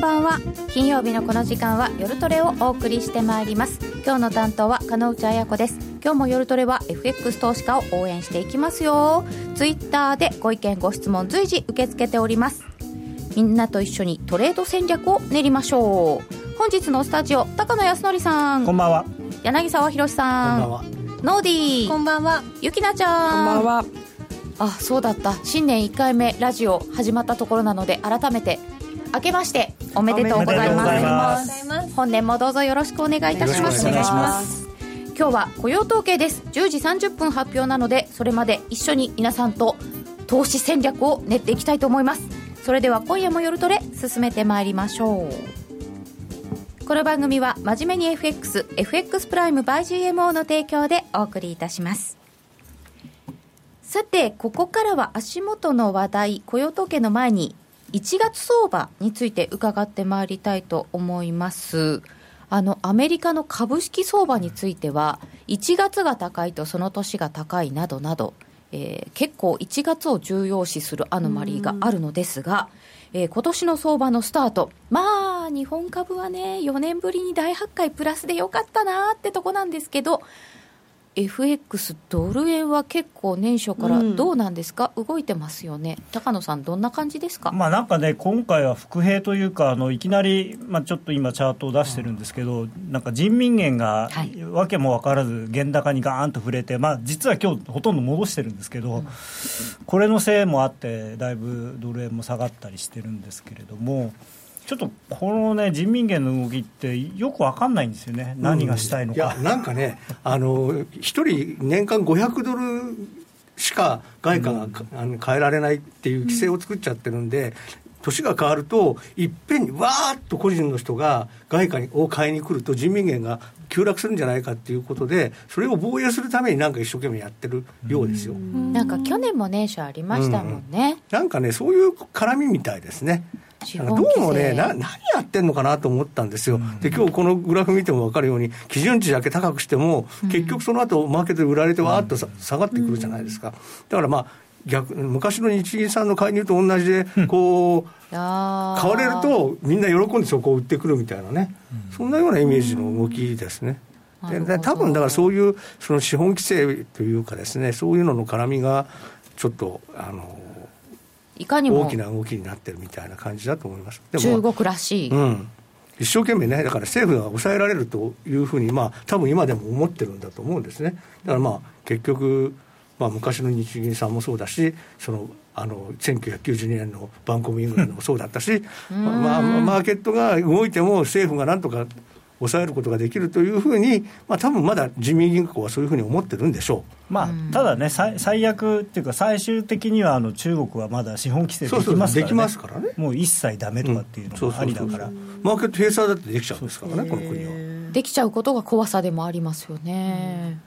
んばんは。金曜日のこの時間は夜トレをお送りしてまいります。今日の担当は金内彩子です。今日も夜トレは FX 投資家を応援していきますよ。ツイッターでご意見ご質問随時受け付けております。みんなと一緒にトレード戦略を練りましょう。本日のスタジオ高野康則さん。こんばんは。柳沢博さん。こんばんは。ノーディー。こんばんは。ゆきなちゃん。こんばんは。あそうだった。新年1回目ラジオ始まったところなので改めて明けましておめでとうございます。本年もどうぞよろしくお願いいたします。お願いします。今日は雇用統計です。10時30分発表なのでそれまで一緒に皆さんと投資戦略を練っていきたいと思います。それでは今夜も夜トレ進めてまいりましょう。この番組は真面目に FXFX プライム by GMO の提供でお送りいたします。さてここからは足元の話題雇用統計の前に1月相場について伺ってまいりたいと思います。あのアメリカの株式相場については1月が高いとその年が高いなどなど、えー、結構1月を重要視するアノマリーがあるのですが、えー、今年の相場のスタートまあ日本株はね4年ぶりに大発会プラスでよかったなってとこなんですけど FX ドル円は結構年初からどうなんですか、うん、動いてますよね。高野さんどんな感じですか？まあなんかね今回は伏兵というかあのいきなり、まあ、ちょっと今チャートを出してるんですけど、うん、なんか人民元がわけも分からず原高にガーンと触れて、まあ、実は今日ほとんど戻してるんですけど、うん、これのせいもあってだいぶドル円も下がったりしてるんですけれども。ちょっとこのね人民元の動きってよく分かんないんですよね、何がしたいのか。うん、いやなんかね、あの1人年間500ドルしか外貨が、うん、変えられないっていう規制を作っちゃってるんで、年が変わると、いっぺんにわーっと個人の人が外貨を買いに来ると、人民元が急落するんじゃないかっていうことで、それを防衛するためになんか一生懸命やってるようですよ。なんか去年も年初ありましたもんね。うん、なんかね、そういう絡みみたいですね。どうもねな、何やってんのかなと思ったんですよ、うん、で今日このグラフ見ても分かるように、基準値だけ高くしても、結局その後マーケットで売られて、わーっと下がってくるじゃないですか。だからまあ逆昔の日銀さんの介入と同じで、こう、買われると、みんな喜んでそこを売ってくるみたいなね、そんなようなイメージの動きですね。で多分だからそういうその資本規制というかですねそういうのの絡みがちょっとあのいかにも大きな動きになってるみたいな感じだと思います。中国らしい、うん、一生懸命ねだから政府が抑えられるというふうにまあ多分今でも思ってるんだと思うんですね。だからまあ結局まあ、昔の日銀さんもそうだしそのあの1992年のバンコムイングランドもそうだったし まあ、マーケットが動いても政府がなんとか抑えることができるというふうに、まあ多分まだ人民銀行はそういうふうに思ってるんでしょう、まあ、ただね、最最悪っていうか、最終的にはあの中国はまだ資本規制できますからね、できますからね。もう一切だめとかっていうのがありだから、マーケット閉鎖だってできちゃうんですからね、この国は。できちゃうことが怖さでもありますよね。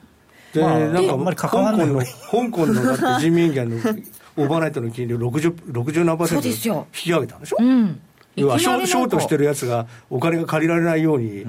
で、まあ、なんかあんまり関わらない。香港のだって人民元のオーバーナイトの金利を60、60何パーセント引き上げたんでしょ？うん要はショートしてるやつがお金が借りられないように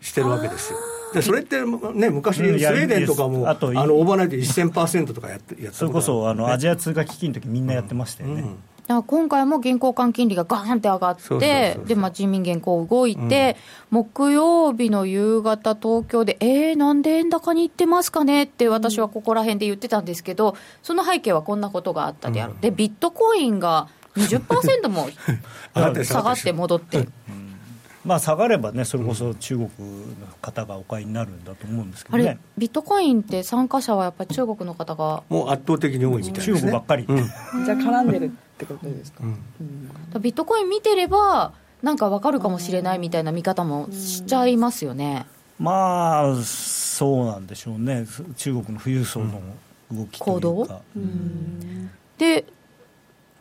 してるわけですよ。でそれってね、昔、スウェーデンとかも、あとあのオーバーナイト1000%とかやってやそれこそあの、アジア通貨危機の時みんなやってましたよね。うん。うん、今回も銀行間金利がガーンって上がって、で、まあ、人民元こう動いて、うん、木曜日の夕方、東京で、えー、なんで円高にいってますかねって、私はここら辺で言ってたんですけど、その背景はこんなことがあったである、でビットコインが20%も 下がって戻って。まあ、下がればね、それこそ中国の方がお買いになるんだと思うんですけどね、ビットコインって参加者はやっぱり中国の方がもう圧倒的に多いみたいですね、中国ばっかり、うん、じゃあ、絡んでるってことですか、うん。うん、ビットコイン見てれば、なんか分かるかもしれないみたいな見方もしちゃいますよね。まあ、そうなんでしょうね、中国の富裕層の動き行動？で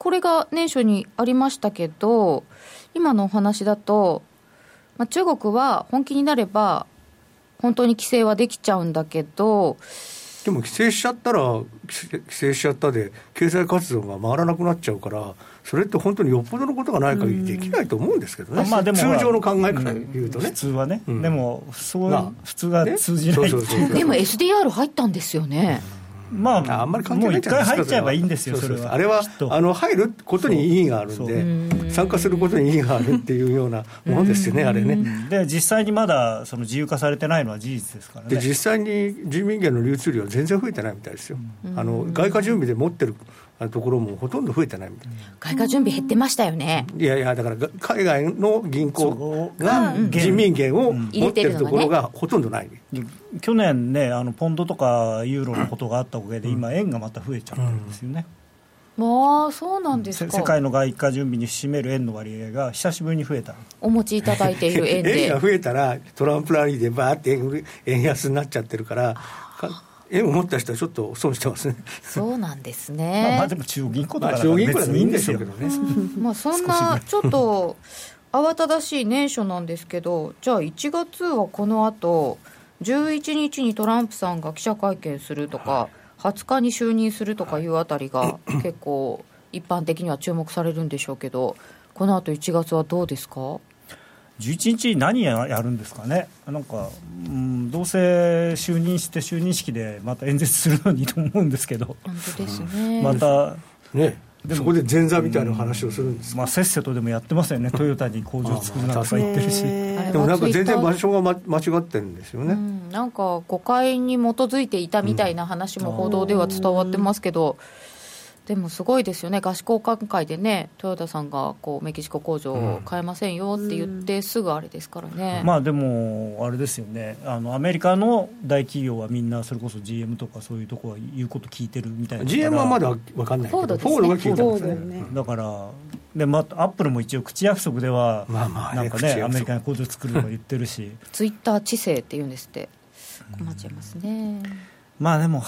これが年初にありましたけど、今のお話だと、まあ、中国は本気になれば、本当に規制はできちゃうんだけど、でも規制しちゃったら、規制しちゃったで、経済活動が回らなくなっちゃうから、それって本当によっぽどのことがない限りできないと思うんですけどね、まあ、でも通常の考えから言うとね、普通はね、うん、でもそう普通が通じない、ね、でも SDR 入ったんですよね。まあ、あんまり関係ないじゃないですか。もう一回入っちゃえばいいんですよ、それは。あれは、あの、入ることに意義があるんで、参加することに意義があるっていうようなものですよね、あれね。で実際にまだその自由化されてないのは事実ですからね。で実際に人民元の流通量は全然増えてないみたいですよ。あの外貨準備で持ってるところもほとんど増えてないみたい。外貨準備減ってましたよね。いやいや、だから海外の銀行が人民元を持ってるところがほとんどない。去年ね、あのポンドとかユーロのことがあったおかげで、今、円がまた増えちゃってるんですよね。まあそうなんですか。世界の外貨準備に占める円の割合が久しぶりに増えた。お持ちいただいている円で。円が増えたらトランプラリーでバーって円安になっちゃってるから円を持った人はちょっと損してますね。そうなんですね。まあ、まあでも中央銀行だから中央銀行でもいいんですよけどね。まあそんなちょっと慌ただしい年初なんですけど、じゃあ1月はこの後11日にトランプさんが記者会見するとか、20日に就任するとかいうあたりが結構一般的には注目されるんでしょうけど、この後1月はどうですか？11日、何やるんですかね、なんか、うん、どうせ就任して、就任式でまた演説するのにと思うんですけど、本当ですね。また、ね、でそこで前座みたいな話をするんですまあ、せっせとでもやってますよね、トヨタに工場作るなとか言ってるし、でもなんか全然場所が、ま、間違ってるんですよね、うん、なんか誤解に基づいていたみたいな話も報道では伝わってますけど。うんでもすごいですよね、合宿交換会でね、トヨタさんがこうメキシコ工場を変えませんよって言って、すぐあれですからね、うん、まあでも、あれですよね。あの、アメリカの大企業はみんな、それこそ GM とかそういうところは言うこと聞いてるみたいな GM はまだ分かんないけど、フォード,、ね、フォードが聞いてますね。だからでまあ、アップルも一応、口約束では、まあまあ、なんかね、アメリカに工場作るとか言ってるし、ツイッター知性って言うんですって、困っちゃいますね。まあでも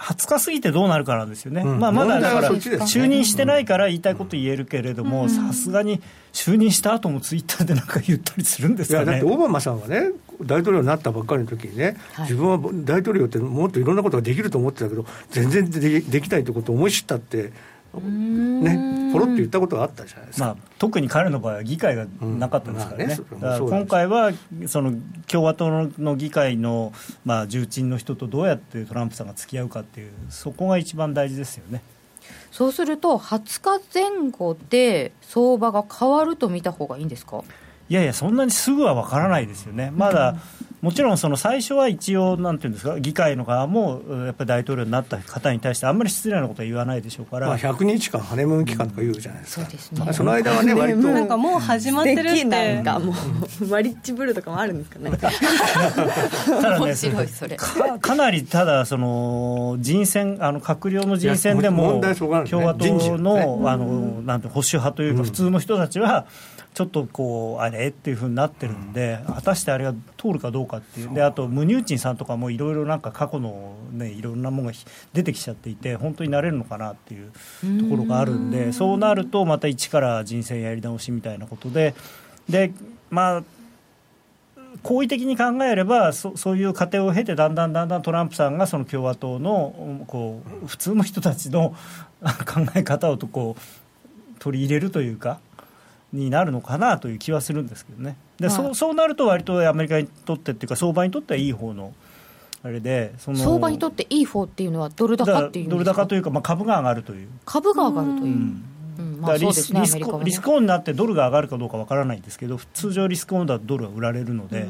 20日過ぎてどうなるかなんですよね、うん、まあ、まだだから就任してないから言いたいこと言えるけれども、さすがに就任した後もツイッターでなんか言ったりするんですかね。だってオバマさんはね、大統領になったばっかりの時にね、はい、自分は大統領ってもっといろんなことができると思ってたけど、全然でできないってことを思い知ったって。ね、ポロって言ったことがあったじゃないですか、まあ、特に彼の場合は議会がなかったですからね、うん。まあ、ね今回はその共和党の議会の、まあ、重鎮の人とどうやってトランプさんが付き合うかっていう、そこが一番大事ですよね。そうすると、20日前後で相場が変わると見た方がいいんですか？いやいや、そんなにすぐは分からないですよね、まだ、もちろんその最初は一応、なんていうんですか、議会の側もやっぱり大統領になった方に対して、あんまり失礼なことは言わないでしょうから、まあ、100日間、ハネムーン期間とか言うじゃないですか、そうですね、その間はね、割と。なんかもう始まってるって、なんかも。う、マリッジブルとかもあるんですかね。ただね、かかなりただ、その人選、あの閣僚の人選でも、共和党の,、あのなんて保守派というか、普通の人たちは、ちょっとこうあれ？っていうふうになってるんで、果たしてあれが通るかどうかっていう、であと、ムニューチンさんとかもいろいろなんか過去の、ね、いろんなものが出てきちゃっていて、本当になれるのかなっていうところがあるんで、そうなると、また一から人生やり直しみたいなことで、でまあ、好意的に考えればそそういう過程を経てだんだんだんだんトランプさんがその共和党のこう普通の人たちの考え方をとこう取り入れるというかになるのかなという気はするんですけどね、で、はい、そうそうなると、割とアメリカにとってっていうか、相場にとってはいい方のあれで、その相場にとっていい方っていうのは、ドル高っていうドル高というか、まあ、株が上がるという。株が上がるという、うん。リスリスリスクオンになってドルが上がるかどうかわからないんですけど通常リスクオンだとドルは売られるので、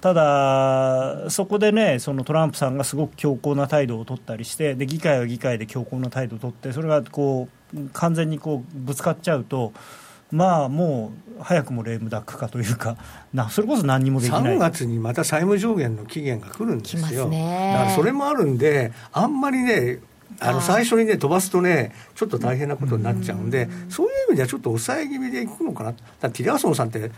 ただ、そこでねそのトランプさんがすごく強硬な態度を取ったりしてで議会は議会で強硬な態度を取ってそれがこう完全にこうぶつかっちゃうと。まあもう早くもレームダックかというか、なそれこそ何にもできない。3月にまた債務上限の期限が来るんですよ、ね、だからそれもあるんで、あんまりね、あの最初にね、飛ばすとね、ちょっと大変なことになっちゃうんで、うん、そういう意味ではちょっと抑え気味でいくのかな、だティラーソンさんって、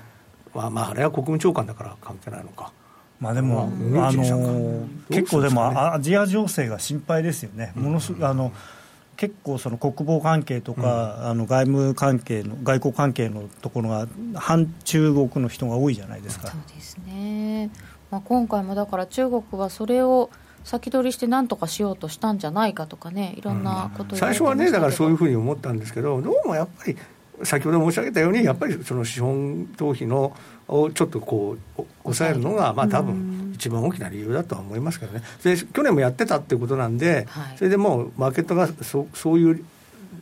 まあ、まあ、あれは国務長官だから関係ないのか。まあでも、あの結構でもアジア情勢が心配ですよね、ものすあの結構その国防関係とか、うん、あの外務関係の外交関係のところが反中国の人が多いじゃないですか。そうですね。まあ今回もだから中国はそれを先取りして何とかしようとしたんじゃないかとかね、いろんなこと、うん、最初はねだからそういうふうに思ったんですけど、どうもやっぱり先ほど申し上げたようにやっぱりその資本投資のをちょっとこう抑えるのがまあ多分一番大きな理由だとは思いますけどね。で去年もやってたっていうことなんで、それでもうマーケットがそそういう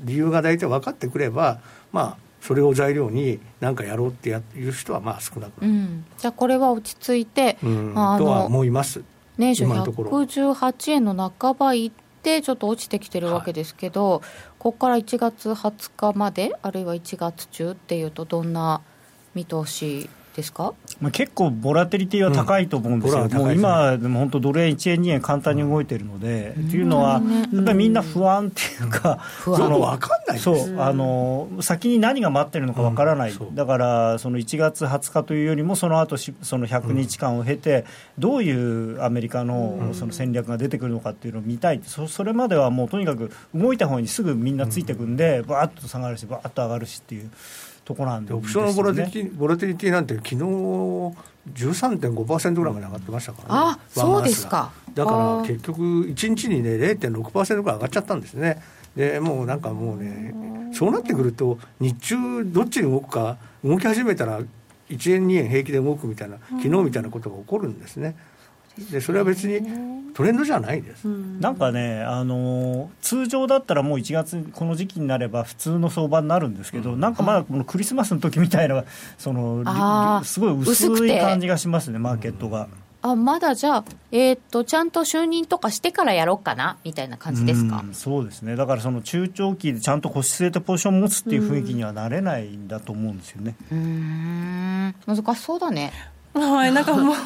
理由が大体分かってくればまあそれを材料に何かやろうってやいう人はまあ少なくない、うん、じゃあこれは落ち着いて、うん、あとは思います。年初118円の半ばいってちょっと落ちてきてるわけですけど、はい、ここから1月20日まであるいは1月中っていうとどんな見通しですか、まあ、結構、ボラテリティは高いと思うんですよ、うん、もう今、でも本当、ドル円1円、2円、簡単に動いてるので、うん、っていうのは、やっぱりみんな不安っていうか、その分かんないそうあの先に何が待ってるのか分からない、うん、だからその1月20日というよりも、その後その100日間を経て、どういうアメリカのその戦略が出てくるのかっていうのを見たい、そそれまではもうとにかく動いた方にすぐみんなついてくんで、ばーっと下がるし、ばーっと上がるしっていう。とこなんで、ね、オプションのボラテリティボラテリティなんて昨日13.5%ぐらいまで上がってましたからね、あそうですか。だから結局1日にね0.6%ぐらい上がっちゃったんですね。でもうなんかもうねそうなってくると日中どっちに動くか動き始めたら1円2円平気で動くみたいな昨日みたいなことが起こるんですね、でそれは別にトレンドじゃないです、なんかね、あの通常だったらもう1月、この時期になれば普通の相場になるんですけど、うん、なんかまだこのクリスマスの時みたいな、そのすごい薄い感じがしますね、マーケットが。あまだじゃあ、えー、っと、ちゃんと就任とかしてからやろうかなみたいな感じですか、うそうですね、だからその中長期でちゃんと腰据えてポジションを持つっていう雰囲気にはなれないんだと思うんですよね。うん。難しそうだね。はい、なんかもう、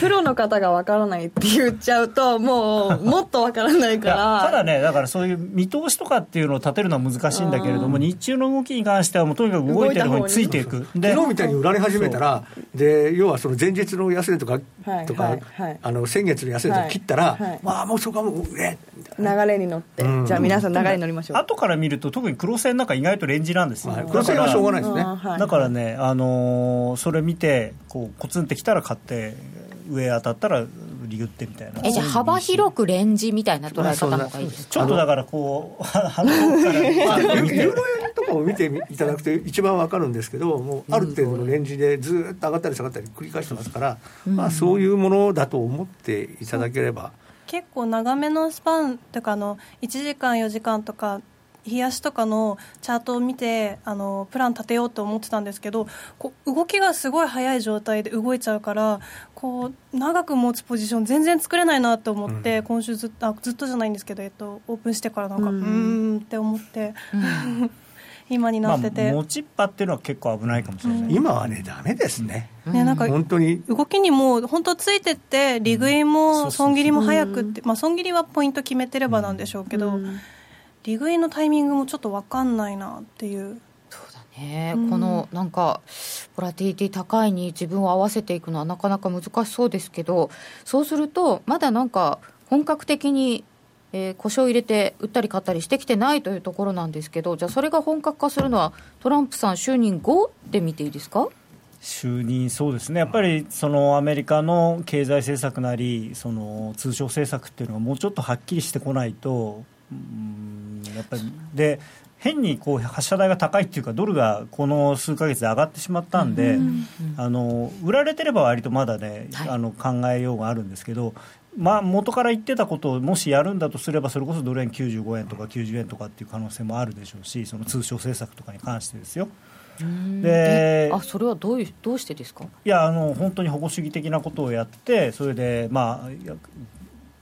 プロの方がわからないって言っちゃうと、もう、もっとわからないから。ただね、だからそういう見通しとかっていうのを立てるのは難しいんだけれども、日中の動きに関しては、もうとにかく動いてる方についていく。で昨日みたいに売られ始めたら、で要はその前日の安値とか、とか、あの先月の安値とか切ったら、まあ、もうそこはもう売れ流れに乗って、じゃあ皆さん流れに乗りましょう。後から見ると、特に黒線なんか意外とレンジなんですよ。黒線はしょうがないですね。だからね、あのそれ見て、こう、コツンってきたら買って、て上当たったらリグってみたいな。えじゃあ幅広くレンジみたいな捉え方の方がいいですちょっとだからこう鼻から見て。ユーロ円とかを見ていただくと一番わかるんですけどもうある程度のレンジでずっと上がったり下がったり繰り返してますから、まあ、そういうものだと思っていただければ。結構長めのスパンとかの1時間4時間とか冷やしとかのチャートを見てあのプラン立てようと思ってたんですけどこう動きがすごい速い状態で動いちゃうからこう長く持つポジション全然作れないなと思って、うん、今週ずっとあずっとじゃないんですけど、えっと、オープンしてからなんかうん。って思って。うん。今になってて、まあ、持ちっぱっていうのは結構危ないかもしれない、うん、今はねだめですね、ねなんか本当に。動きにも本当ついてって利食いも損切りも早くって、まあ、損切りはポイント決めてればなんでしょうけど、うん利食いのタイミングもちょっと分かんないなっていう。そうだね、うん、このなんかボラティリティ高いに自分を合わせていくのはなかなか難しそうですけどそうするとまだなんか本格的にえー、故障入れて売ったり買ったりしてきてないというところなんですけど、じゃあ、それが本格化するのは、トランプさん就任後で見ていいですか？就任、そうですね、やっぱりそのアメリカの経済政策なり、その通商政策っていうのがもうちょっとはっきりしてこないと、うんやっぱり。で変にこう発射台が高いっていうかドルがこの数か月で上がってしまったんで、うん。うん、あの売られてれば割とまだね、はい、あの考えようがあるんですけど、まあ、元から言ってたことをもしやるんだとすればそれこそドル円95円とか90円とかっていう可能性もあるでしょうしその通商政策とかに関してですよ。であそれはどういうどうしてですか？いやあの本当に保護主義的なことをやってそれで、まあ、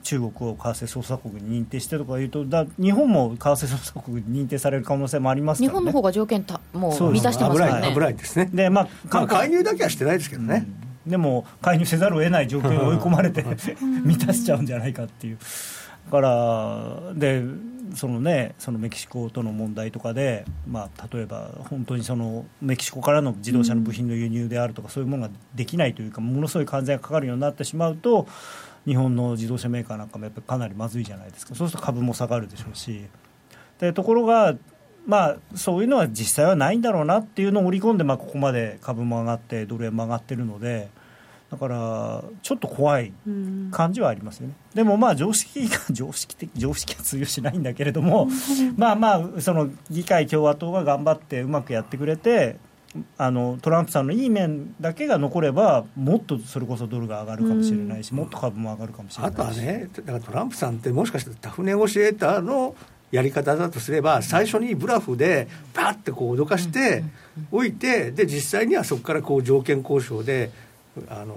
中国を為替操作国に認定してとかいうとだ日本も為替操作国に認定される可能性もありますから、ね、日本の方が条件たもう満たしてますからね。危ないですね。で、まあ、まあ、介入だけはしてないですけどね、うん、でも介入せざるを得ない状況に追い込まれて 満たしちゃうんじゃないかっていう。からでそのねそのメキシコとの問題とかで、まあ、例えば本当にそのメキシコからの自動車の部品の輸入であるとか、そういうものができないというかものすごい関税がかかるようになってしまうと日本の自動車メーカーなんかもやっぱりかなりまずいじゃないですか。そうすると株も下がるでしょうし。でところが、まあ、そういうのは実際はないんだろうなっていうのを織り込んで、まあ、ここまで株も上がってドル円も上がってるので。だからちょっと怖い感じはありますよね、でもまあ常識が 常識的常識は通用しないんだけれども、まあまあその議会共和党が頑張ってうまくやってくれてあのトランプさんのいい面だけが残ればもっとそれこそドルが上がるかもしれないし、もっと株も上がるかもしれないあとはねだからトランプさんってもしかしてタフネゴシエーターのやり方だとすれば、最初にブラフでパッてこう脅かしておいて、で実際にはそこからこう条件交渉で、あの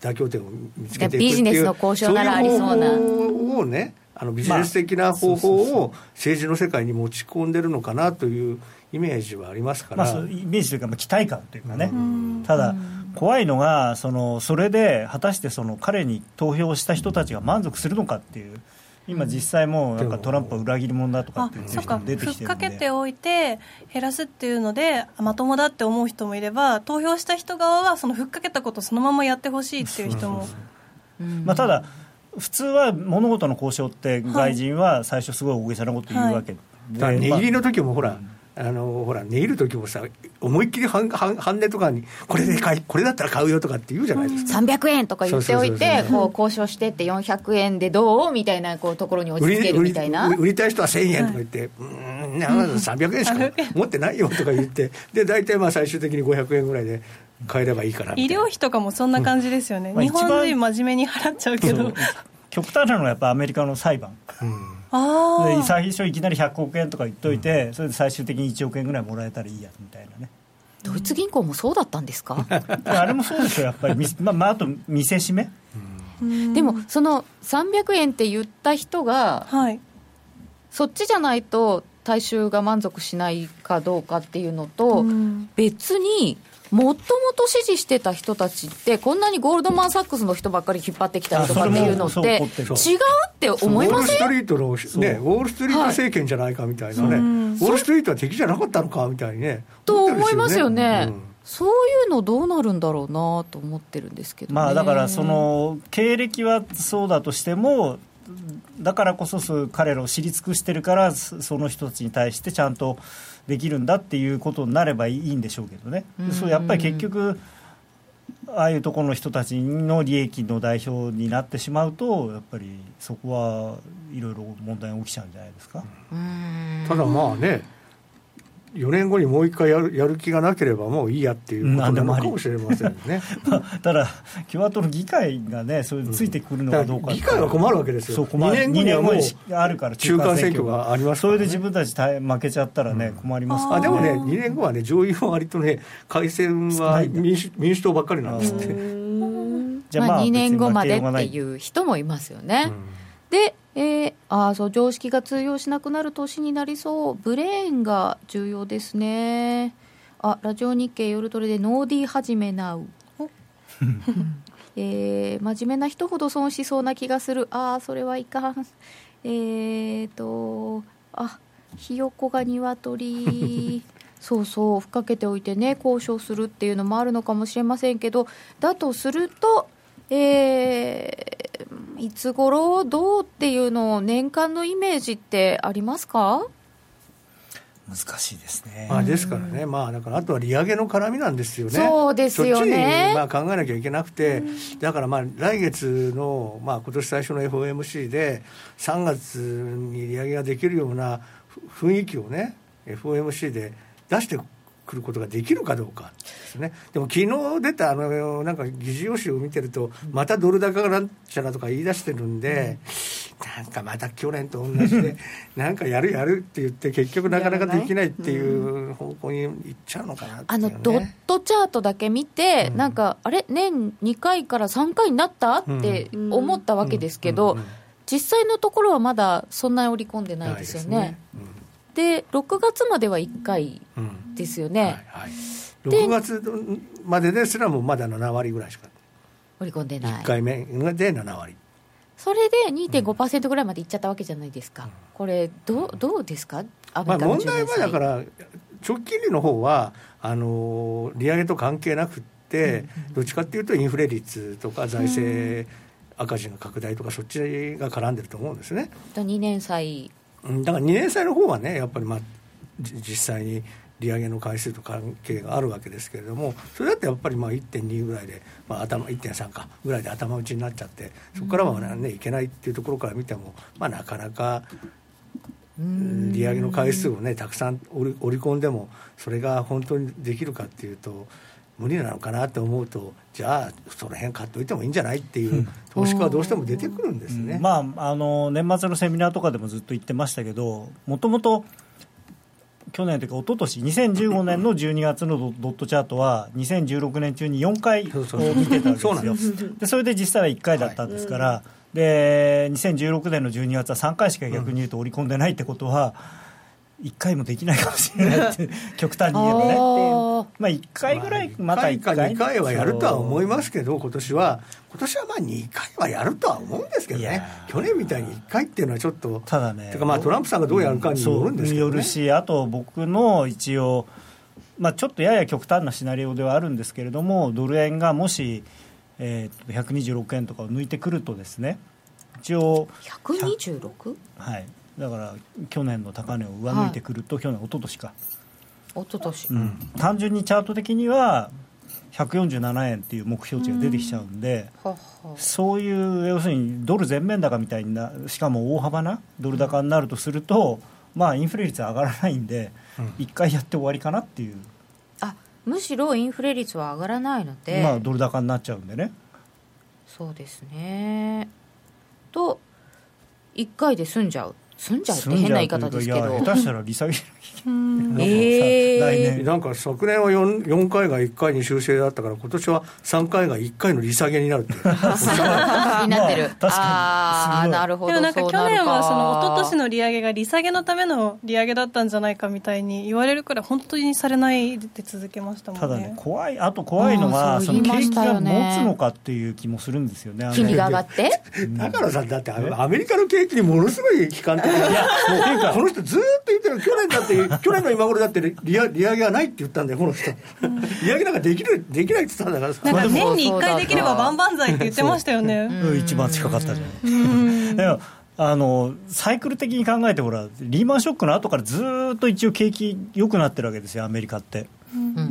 妥協点を見つけていくっていうビジネスの交渉ならありそうな。そういう方法をね、あのビジネス的な方法を政治の世界に持ち込んでるのかなというイメージはありますから、まあ、イメージというか、まあ、期待感というかね、ただ、怖いのがその、それで果たしてその彼に投票した人たちが満足するのかっていう。今実際もうなんかトランプは裏切り者だとかって言ってる人も出てきてるんで。ふっかけておいて減らすっていうのでまともだって思う人もいれば投票した人側はそのふっかけたことをそのままやってほしいっていう人も。まあ、ただ普通は物事の交渉って外人は最初すごい大げさなこと言うわけで、だから値切りの時もほら、あのほら値切る時もさ思いっきり半値とかにこれで買いこれだったら買うよとかって言うじゃないですか、300円とか言っておいてこう交渉してって400円でどうみたいなこうところに落ち着けるみたいな。売りたい人は1000円とか言って、うーん、な300円しか持ってないよとか言って、で大体まあ最終的に500円ぐらいで買えればいいかなみたいな医療費とかもそんな感じですよね、まあ日本人真面目に払っちゃうけど極端なのはやっぱアメリカの裁判ああで最初いきなり100億円とか言っといて、それで最終的に1億円ぐらいもらえたらいいやみたいなね。ドイツ銀行もそうだったんですか？であれもそうですよやっぱり。み まあ、まあ、あと見せしめでもその300円って言った人がはい。そっちじゃないと大衆が満足しないかどうかっていうのと、うん。別にもともと支持してた人たちってこんなにゴールドマン・サックスの人ばっかり引っ張ってきたりとかっていうのって違うって思いウォーませんルストリートの、ね、ウォールストリート政権じゃないかみたいなね、ウォールストリートは敵じゃなかったのかみたいにね、と思いますよね、うん。そういうのどうなるんだろうなと思ってるんですけど、ね、まあだからその経歴はそうだとしてもだからこそ彼らを知り尽くしてるからそその人たちに対してちゃんとできるんだっていうことになればいいんでしょうけどね、うん。そうやっぱり結局ああいうところの人たちの利益の代表になってしまうとやっぱりそこはいろいろ問題が起きちゃうんじゃないですか。うん。ただまあね、4年後にもう一回やるやる気がなければもういいやっていうことなのかもしれませんね。ただ共和党の議会がねそれについてくるのかどうかって議会は困るわけですよ。そう困る。2年後にはもうあるから中間選挙が。ありますからね。それで自分たち大負けちゃったらね、困りますからあでもね、2年後はね、上院は割とね、改選は民主民主党ばっかりなんですって。まあ、じゃあまあ2年後までっていう人もいますよね。で、えーあーそう常識が通用しなくなる年になりそう。ブレーンが重要ですね。あラジオ日経夜トレでノーディー始めなう。えー真面目な人ほど損しそうな気がする。ああそれはいかん。えーとあひよこが鶏 そうそうふっかけておいてね交渉するっていうのもあるのかもしれませんけどだとするとえーいつ頃どうっていうのを年間のイメージってありますか？難しいですね、まあ、ですからね、まあ、だからあとは利上げの絡みなんですよね、そうですよね。そっちにまあ考えなきゃいけなくて、だからまあ来月の、まあ今年最初の FOMC で、3月に利上げができるようなふ雰囲気をね、FOMC で出してくることができるかどうかですね、でも昨日出たあのなんか議事要旨を見てると、またドル高がなんちゃらとか言い出してるんで、なんかまた去年と同じで、なんかやるやるって言って、結局なかなかできないっていう方向に行っちゃうのかなっていう、ね、あのドットチャートだけ見て、なんかあれ年2回から3回になった？って思ったわけですけど、うん。うん。うん。実際のところはまだそんなに織り込んでないですよね。で6月までは1回うん。うんですよね、はいはい、6月までですらもまだ7割ぐらいしか。織り込んでない。1回目で7割。それで2.5%ぐらいまでいっちゃったわけじゃないですか、これどうどうですか？アメまあ、リカの問10年債題はだから直近利の方はあの利上げと関係なくって、どっちかっていうとインフレ率とか財政赤字が拡大とかそっちが絡んでると思うんですね。2年債うんだから2年債の方はねやっぱりまあじ実際に利上げの回数と関係があるわけですけれどもそれだってやっぱりまあ1.2ぐらいで、まあ、頭1.3かぐらいで頭打ちになっちゃってそこからはねいけないっていうところから見ても、まあ、なかなか利上げの回数をねたくさん織り織り込んでもそれが本当にできるかっていうと無理なのかなと思うとじゃあその辺買っておいてもいいんじゃないっていう投資家はどうしても出てくるんですね、うん、まあ、あの年末のセミナーとかでもずっと言ってましたけどもともと去年というか一昨年2015年の12月のドットチャートは2016年中に4回を見てたわけですよ。でそれで実際は1回だったんですから、で2016年の12月は3回しか逆に言うと織り込んでないってことは、1回もできないかもしれないって 極端に言えばね。まあ1回ぐらいまた1回か2回はやるとは思いますけど今年は今年はまあ2回はやるとは思うんですけどね。去年みたいに1回っていうのはちょっとただねてかまあトランプさんがどうやるかによるんですけど、ね、よるしあと僕の一応まあ、ちょっとやや極端なシナリオではあるんですけれどもドル円がもし、えー、126円とかを抜いてくるとですね一応 126? はいだから去年の高値を上抜いてくると、はい、去年一昨年か。一昨年、うん、単純にチャート的には147円っていう目標値が出てきちゃうんで、うん、そういう要するにドル全面高みたいなしかも大幅なドル高になるとすると、まあインフレ率は上がらないんで、うん、1回やって終わりかなっていう。あむしろインフレ率は上がらないので。まあドル高になっちゃうんでね。そうですね。と1回で済んじゃう済んじゃうって変な言い方ですけど。下手したら利下げえ来年。なんか昨年は 4, 4回が1回に修正だったから今年は3回が1回の利下げになるって になってる、まあ、ああなるほどでもなんか。去年はその一昨年の利上げが利下げのための利上げだったんじゃないかみたいに言われるくらい本当にされないで続けましたもんね。ただね怖いあと怖いのはその景気が持つのかっていう気もするんですよね金利が上がって？だからさだってアメリカの景気にものすごい悲観的ないやもうこの人ずっと言ってる去年だって 去年の今頃だって利利上げがないって言ったんだよこの人。利上げなんかできるできないって言ったんだから。さなんか年に1回できれば万々歳って言ってましたよね。一番近かったじゃない。あのサイクル的に考えてほらリーマンショックの後からずっと一応景気良くなってるわけですよアメリカって。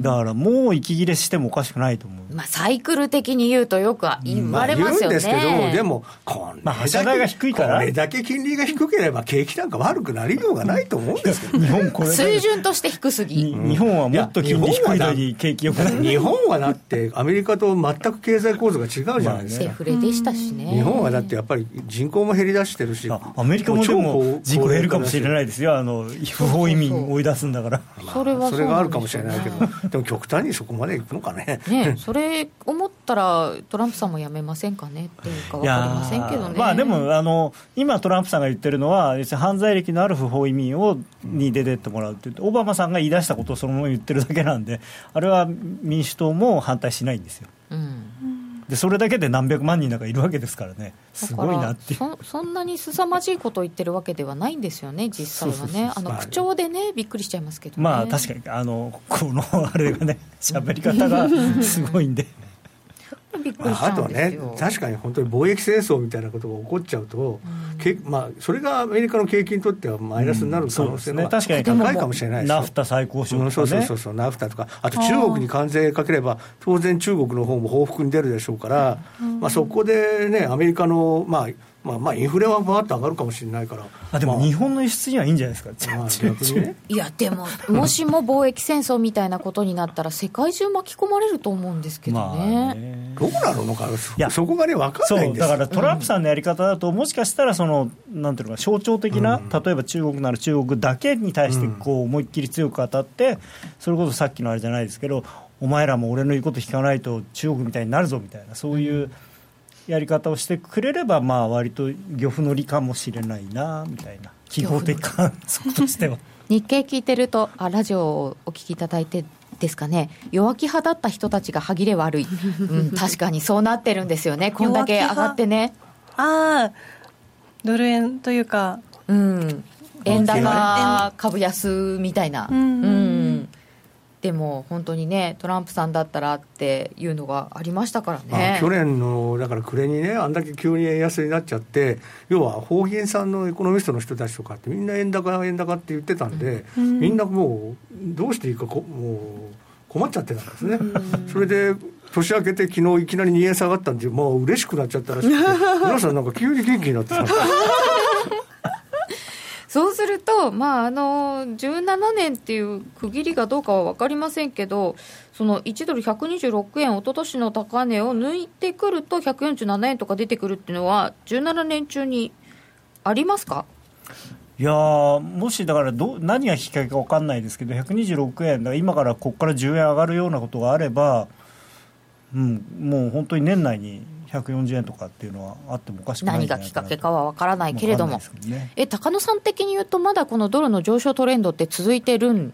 だからもう息切れしてもおかしくないと思う、まあ、サイクル的に言うとよく言われますよね、まあ、言うんですけどでもこんまあ、発射台が低いから。これだけ金利が低ければ景気なんか悪くなりようがないと思うんですけど、日本これ水準として低すぎ、日本はもっと金利低いのに景気よくない日本はだってアメリカと全く経済構造が違うじゃないですか、デフレでしたしね。日本はだってやっぱり人口も減り出してるし。アメリカもでも人口減るかもしれないですよ。あの不法移民追い出すんだから、まあ、それはそれがあるかもしれないけど。でも極端にそこまでいくのかね。ねそれ思ったら、トランプさんもやめませんかねっていうか分かりませんけどね。まあ、でもあの、今、トランプさんが言ってるのは、犯罪歴のある不法移民をに出てってもらうってって、オバマさんが言い出したことをそのまま言ってるだけなんで、あれは民主党も反対しないんですよ。うんでそれだけで何百万人なんかいるわけですからね、すごいなってそそんなに凄まじいことを言ってるわけではないんですよね、実際はね、あの口調でね、びっくりしちゃいますけど、ね、まあ確かにあの、このあれがね、喋り方が すごいんで。びっくりしあとはね確かに本当に貿易戦争みたいなことが起こっちゃうと、うん、まあ、それがアメリカの景気にとってはマイナスになる可能性が高いかもしれないですナフタ最高賞とか、ね、そうそうそうナフタとか。あと中国に関税かければ当然中国の方も報復に出るでしょうから、まあ、そこでねアメリカのまあまあ、まあインフレはばーっと上がるかもしれないから。あでも日本の輸出にはいいんじゃないですか、まあ、いやでも もしも貿易戦争みたいなことになったら世界中巻き込まれると思うんですけどね。まあね、どうなるのかいやそこがね分かんないんです。だからトランプさんのやり方だと、もしかしたらそのなんていうのか象徴的な、うん、例えば中国なら中国だけに対してこう思いっきり強く当たってそれこそさっきのあれじゃないですけどお前らも俺の言うこと聞かないと中国みたいになるぞみたいなそういう、うんやり方をしてくれれば、まあ割と漁夫の利かもしれないなみたいな、記号的観測としては。日経聞いてるとあ、ラジオをお聞きいただいてですかね、弱気派だった人たちが歯切れ悪い、うん、確かにそうなってるんですよね、こんだけ上がってね。ああ、ドル円というか、うん、円高株安みたいな。うん、うんでも本当にねトランプさんだったらっていうのがありましたからね。去年のだから暮れにねあんだけ急に円安になっちゃって要は法銀さんのエコノミストの人たちとかってみんな円高円高って言ってたんで、うん、みんなもうどうしていいかこもう困っちゃってたんですね、うん、それで年明けて昨日いきなり2円下がったんでもう嬉しくなっちゃったらしくて皆さんなんか急に元気になってた そうすると、まあ、あの17年っていう区切りがどうかは分かりませんけど、その1ドル126円、一昨年の高値を抜いてくると、147円とか出てくるっていうのは、17年中にありますか？いやもしだからど何がきっかけか分かんないですけど、126円、だから今からここから10円上がるようなことがあれば、うん、もう本当に年内に140円とかっていうのはあってもおかしくない何がきっかけかは分からないけれども、ね、え高野さん的に言うと、まだこのドルの上昇トレンドって続いてるん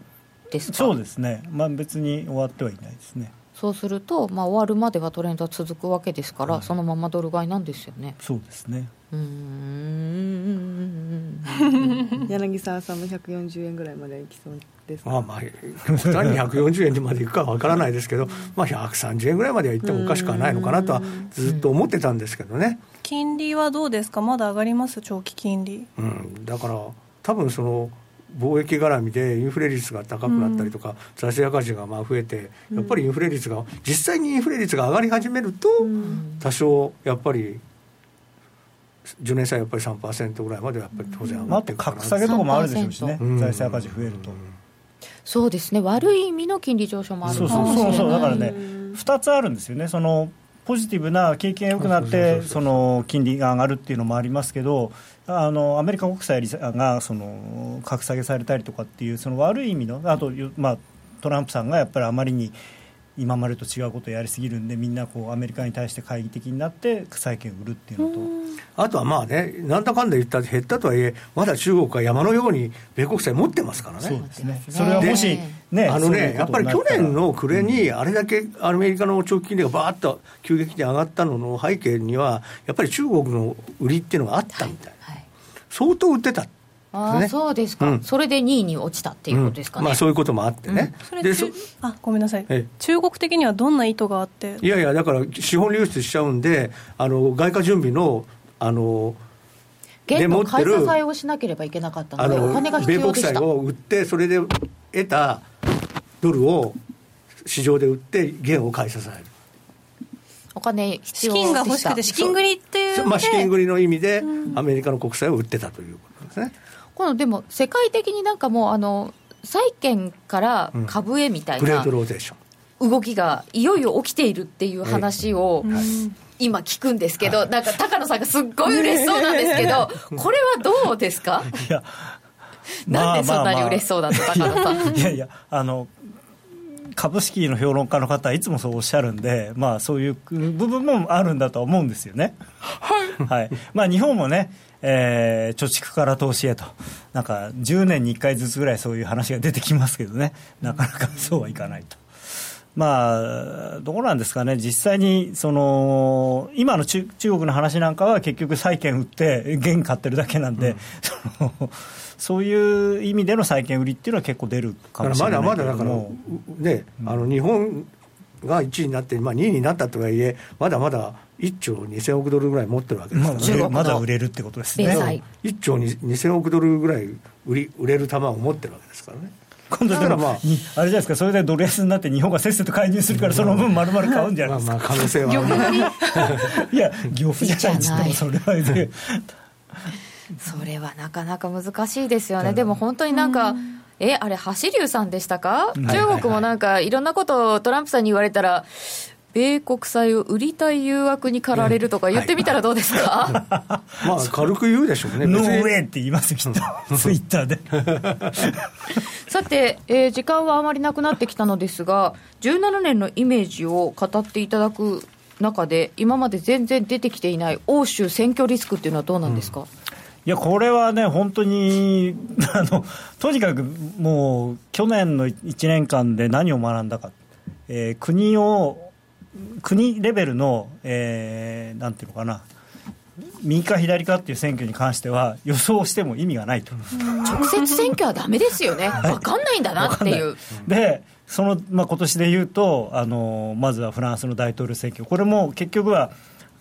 ですか？そうですね、まあ、別に終わってはいないですね。そうすると、まあ、終わるまではトレンドは続くわけですから、はい、そのままドル買いなんですよね。そうですね。うん。柳沢さんも140円ぐらいまでいきそうですまあまあ、負担に140円までいくかは分からないですけど、まあ、130円ぐらいまではいってもおかしくはないのかなとはずっと思ってたんですけどね。金利はどうですか、まだ上がります、長期金利。うん、だから多分その貿易絡みでインフレ率が高くなったりとか、うん、財政赤字がまあ増えて、やっぱりインフレ率が、実際にインフレ率が上がり始めると、多少やっぱり10年債やっぱり3%ぐらいまでやっぱり当然上がっていくかな、あ、格下げとかもあるでしょうしね、財政赤字増えると。そうですね。悪い意味の金利上昇もあるそうそうそうそう。だからね2つあるんですよね。そのポジティブな景気が良くなってその金利が上がるっていうのもありますけどあのアメリカ国債がその格下げされたりとかっていうその悪い意味のあと、まあ、トランプさんがやっぱりあまりに今までと違うことをやりすぎるんでみんなこうアメリカに対して懐疑的になって債券を売るっていうのと。あとはまあねなんだかんだ言った減ったとはいえまだ中国は山のように米国債持ってますからね。そうですね。それはもしねあのねやっぱり去年の暮れにあれだけアメリカの長期金利がばーっと急激に上がったのの背景にはやっぱり中国の売りっていうのがあったみたい、はい。はい、相当売ってたあね、そうですか、うん、それで2位に落ちたっていうことですかね、うん、まあ、そういうこともあってね、うん、であごめんなさい、中国的にはどんな意図があって？いやいや、だから資本流出しちゃうんで、あの外貨準備のあの現の買い支えをしなければいけなかったので、お金が必要でした。米国債を売って、それで得たドルを市場で売って、元を買い支える。お金資金が欲しくて、資金繰りっていう、まあ、資金繰りの意味で、アメリカの国債を売ってたということですね。このでも世界的になんかもうあの債券から株へみたいな動きがいよいよ起きているっていう話を今聞くんですけど、なんか高野さんがすっごい嬉しそうなんですけど、これはどうですか？いや。なんでそんなに嬉しそうだった、高野さん。いやいやあの株式の評論家の方はいつもそうおっしゃるんで、まあ、そういう部分もあるんだと思うんですよね。はい、まあ、日本もねえー、貯蓄から投資へと、なんか10年に1回ずつぐらいそういう話が出てきますけどね、なかなかそうはいかないと。まあ、どうなんですかね、実際にその今の中中国の話なんかは結局、債券売って、元買ってるだけなんで、うん、そのそういう意味での債券売りっていうのは結構出るかもしれないまだまだだから、ね、あの日本が1位になって、まあ、2位になったとはいえ、まだまだ1兆2000億ドルぐらい持ってるわけですから、ね、まだ売れるってことですね。1兆2000億ドルぐらい売り売れる玉を持ってるわけですからね。今度でも、まあ、あれじゃないですか、それでドル安になって、日本がせっせと介入するから、その分、まるまる買うんじゃないですか。まあ、可能性は いや、漁夫じゃないですか、それは、ね、それはなかなか難しいですよね、でも本当になんか、え、あれ、橋龍さんでしたか、中国もなんか、いろんなことをトランプさんに言われたら、米国債を売りたい誘惑に駆られるとか言ってみたらどうですか、まあ軽く言うでしょうね。ノーウェイって言いますきっとツイッターで。さて、えー、時間はあまりなくなってきたのですが17年のイメージを語っていただく中で今まで全然出てきていない欧州選挙リスクっていうのはどうなんですか、うんいや、これはね、本当に あの、とにかくもう、去年の1年間で何を学んだか、えー、国を国レベルの、えー、なんていうのかな、右か左かっていう選挙に関しては、予想しても意味がないと。直接選挙はだめですよね、分かんないんだなっていう。でその、まあ、今年でいうとあの、まずはフランスの大統領選挙、これも結局は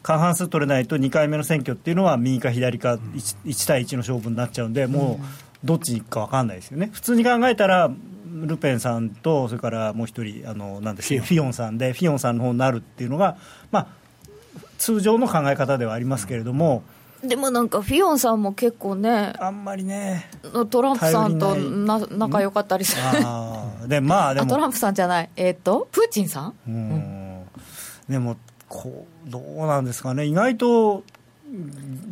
過半数取れないと2回目の選挙っていうのは、右か左か 1, 1対1の勝負になっちゃうんで、もうどっちに行くか分かんないですよね。普通に考えたらルペンさんと、それからもう一人、あのなんですフィヨン。さんで、フィヨンさんの方になるっていうのが、まあ、通常の考え方ではありますけれども、でもなんかフィオンさんも結構ねあんまりねトランプさんとな仲良かったりする。でまあでもあトランプさんじゃない。えっ、とプーチンさん？うん。でもこうどうなんですかね。意外と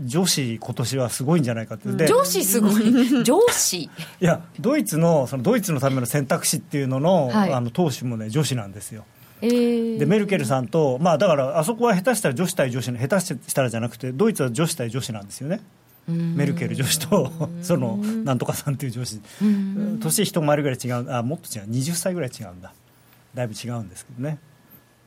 女子今年はすごいんじゃないかって。で上司すごい。上司いやドイツのそのドイツのための選択肢っていうのの,、はい。あの党首もね女子なんですよ。えー、でメルケルさんと、まあ、だからあそこは下手したら女子対女子の下手したらじゃなくてドイツは女子対女子なんですよね。メルケル女子と そのなんとかさんっていう女子。年一回りぐらい違うあもっと違う。20歳ぐらい違うんだ。だいぶ違うんですけどね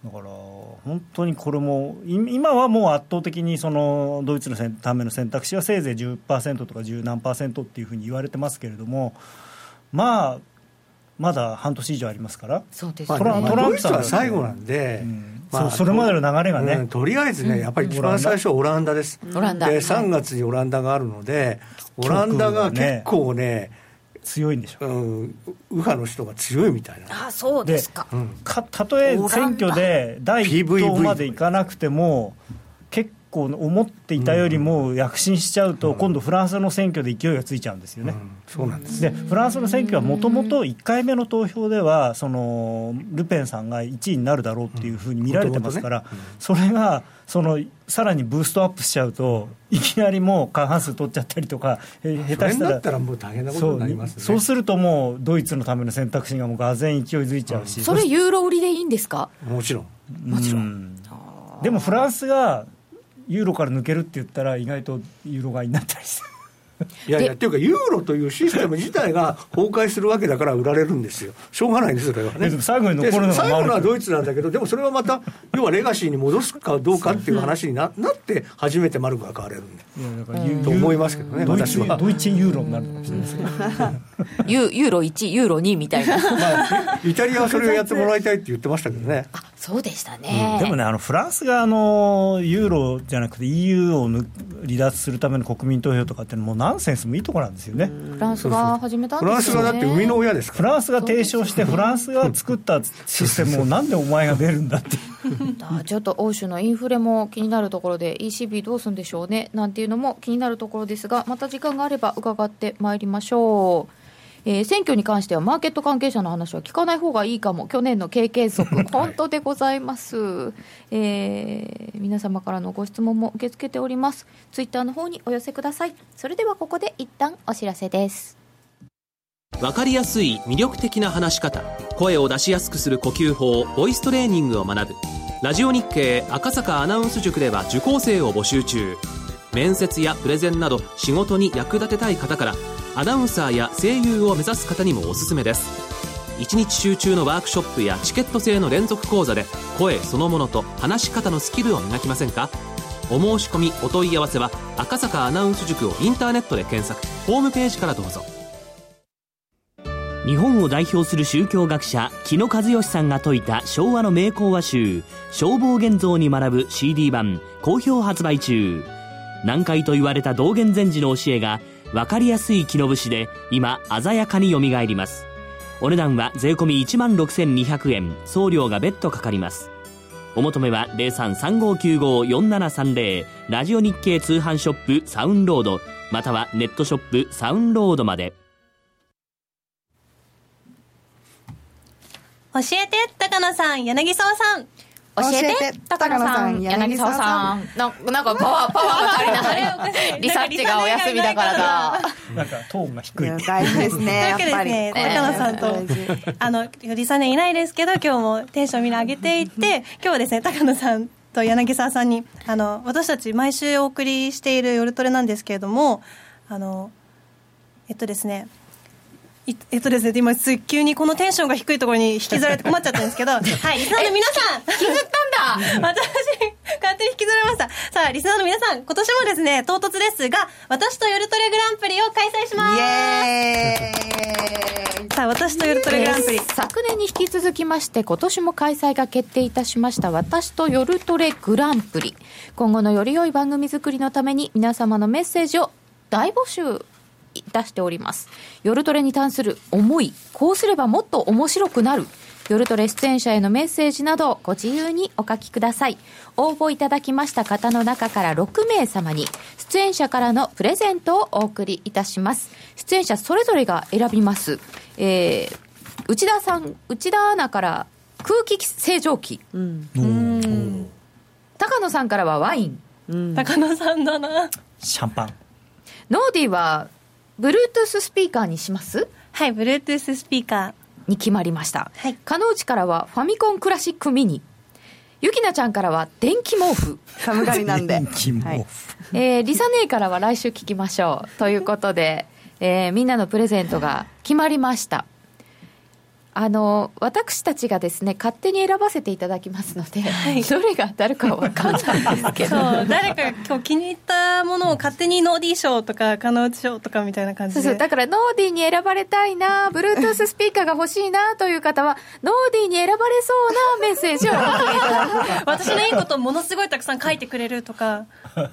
だから本当にこれもい今はもう圧倒的にそのドイツのせんための選択肢はせいぜい10%とか10何パーセントっていうふうに言われてますけれどもまあまだ半年以上ありますからそうですまあね、トランプさんドイツは最後なんで、うん。まあそれまでの流れがね。うんとりあえずね、やっぱり一番最初はオランダです、オランダ。で3月にオランダがあるので、オランダが結構ね、強いんでしょ。うん、右派の人が強いみたいな、あそうですか。うん。かたとえ選挙で第一党までいかなくても結構思っていたよりも躍進しちゃうと、今度フランスの選挙で勢いがついちゃうんですよね、うんそうなんです。でフランスの選挙はもともと1回目の投票ではそのルペンさんが1位になるだろうっていうふうに見られてますから、それがそのさらにブーストアップしちゃうといきなりもう過半数取っちゃったりとかえ下手したら。らもう大変なことになりますね。そうそうするともうドイツのための選択肢がもうがぜん勢いづいちゃうし、それユーロ売りでいいんですか？もちろん。もちろん。でもフランスがユーロから抜けるって言ったら意外とユーロ買いになったりしていやいや、っていうか、ユーロというシステム自体が崩壊するわけだから売られるんですよ、しょうがないんです、それはね。最後に残るの最後のはドイツなんだけど、でもそれはまた、要はレガシーに戻すかどうかっていう話にななって、初めてマルクが買われるんで。と思いますけどね私はドイツユーロになるかもしれないですけどユユーロ1ユーロ2みたいなまあ、イタリアはそれをやってもらいたいって言ってましたけどね。あそうでしたね、でもね、あのフランスがあのユーロじゃなくて EU をぬ離脱するための国民投票とかっていうのもうナンセンスもいいところなんですよね。フランスが始めたんフランですよねスがだって生みの親ですから。フランスが提唱して、フランスが作ったシステムをなんでお前が出るんだっていう。あちょっと欧州のインフレも気になるところで ECB どうするんでしょうねなんていうのも気になるところですがまた時間があれば伺ってまいりましょう。えー選挙に関してはマーケット関係者の話は聞かない方がいいかも。去年の経験則。本当でございます、えー皆様からのご質問も受け付けております。ツイッターの方にお寄せください。それではここで一旦お知らせです。わかりやすい魅力的な話し方。声を出しやすくする呼吸法ボイストレーニングを学ぶ。ラジオ日経赤坂アナウンス塾では受講生を募集中。面接やプレゼンなど仕事に役立てたい方からアナウンサーや声優を目指す方にもおすすめです。1日集中のワークショップやチケット制の連続講座で声そのものと話し方のスキルを磨きませんか？お申し込みお問い合わせは赤坂アナウンス塾をインターネットで検索。ホームページからどうぞ。日本を代表する宗教学者木野和義さんが説いた昭和の名講話集「消防現像に学ぶ CD 版」好評発売中。難解と言われた道元禅師の教えが分かりやすい木の節で今鮮やかによみがえります。お値段は税込1万6200円。送料が別途かかります。お求めは0335954730ラジオ日経通販ショップサウンロード。またはネットショップサウンロードまで。教えて高野さん柳沢さん。教えて高野さん柳沢さん。なん。なんかパワーパワーが足りない。リサッチがお休みだからだ。なんかトーンが低い。大事ですねというわけでですね。やっぱり。高野さんと。あのリサネいないですけど今日もテンションみんな上げていって 今日はですね高野さんと柳沢さんにあの私たち毎週お送りしている夜トレなんですけれどもあのえっとですねい えっとですね、今、す急にこのテンションが低いところに引きずられて困っちゃったんですけど、はい、リスナーの皆さん引きずったんだ。私、勝手に引きずられました。さあ、リスナーの皆さん、今年もですね、唐突ですが、私と夜トレグランプリを開催します。イエーイ。さあ、私と夜トレグランプリ。昨年に引き続きまして今年も開催が決定いたしました私と夜トレグランプリ。今後のより良い番組作りのために皆様のメッセージを大募集いたしております夜トレに関する思いこうすればもっと面白くなる夜トレ出演者へのメッセージなどご自由にお書きください。応募いただきました方の中から6名様に出演者からのプレゼントをお送りいたします。出演者それぞれが選びます。えー、内田さん、内田アナから空気清浄機。高野さんからはワイン。高野さんだなシャンパンノーディは、Bluetooth スピーカーにします？はい Bluetooth スピーカに決まりました。はい加納内からはファミコンクラシックミニ。ゆきなちゃんからは電気毛布。寒がりなんで電気毛布はいえー、リサ姉からは来週聞きましょう。ということで、えーみんなのプレゼントが決まりました。あの、私たちがですね、勝手に選ばせていただきますので、どれが当たるかわかんないですけーど。誰かが今日気に入ったものを勝手にノーディー賞とか金内賞とかみたいな感じでそうそうだからノーディーに選ばれたいな、Bluetooth スピーカーが欲しいなという方は、ノーディーに選ばれそうなメッセージを。私のいいことをものすごいたくさん書いてくれるとか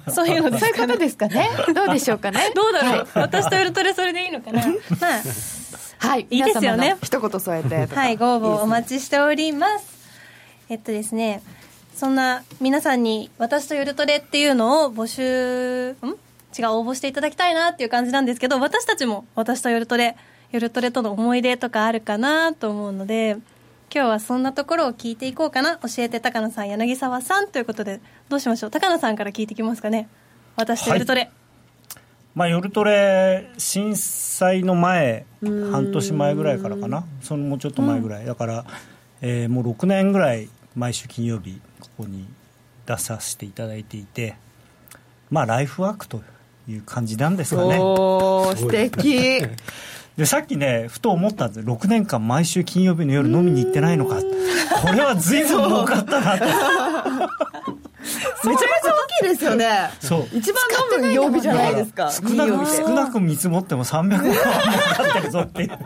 そういうのでそういうことすかねですかね。どうでしょうかね。どうだろう、私とウルトラそれでいいのかなまあはい。いいですよね一言添えてはい、ご応募お待ちしております。えっとですね、そんな皆さんに私とゆるトレっていうのを募集、ん？違う、応募していただきたいなっていう感じなんですけど、私たちも私とゆるトレ、ゆるトレとの思い出とかあるかなと思うので、今日はそんなところを聞いていこうかな。教えて高野さん、柳沢さんということで、どうしましょう？高野さんから聞いていきますかね。私とゆるトレ。まあ、夜トレ震災の前半年前ぐらいからかな。そのもうちょっと前ぐらい、だから、えーもう6年ぐらい毎週金曜日ここに出させていただいていてまあライフワークという感じなんですかね。おー素敵。でさっきねふと思ったんです6年間毎週金曜日の夜飲みに行ってないのか。これは随分儲かったなと めちゃめちゃ大きいですよね。そう。一番飲む曜日じゃないですか。少なく少なく見積もっても300万は儲かってるぞっていう。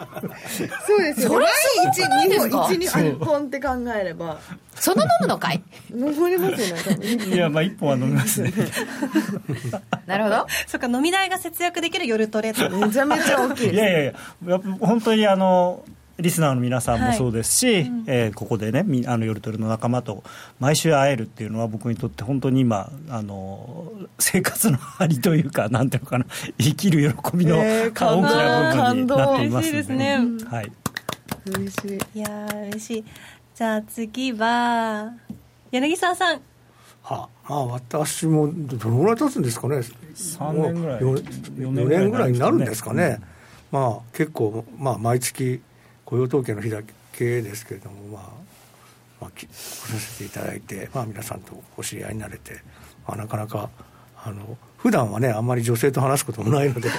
そうですよ毎日2本そう1 2本。って考えれば。その飲むのかい？残りますよね多分。いやまあ1本は飲みますね。なるほど。そっか、飲み代が節約できる夜トレと。めちゃめちゃ大きいです。いやいやいややっぱ本当にあのリスナーの皆さんもそうですし、えーここでねみあの夜トレの仲間と毎週会えるっていうのは僕にとって本当に今あの生活の張りというかなんていうのかな 生きる喜びのえー大きな部分になっていますので、感動嬉しいですね。はい、嬉しい。いやー嬉しい。じゃあ次は柳沢さん。はあ、まあ私もどどのぐらい経つんですかね。3年ぐらい。もうよ4 4年ぐらいになるんですかね、まあ結構、まあ、毎月雇用統計の日だけですけれども、まあまあ、き来させていただいて、まあ、皆さんとお知り合いになれて、まあ、なかなかあの普段はねあんまり女性と話すこともないので。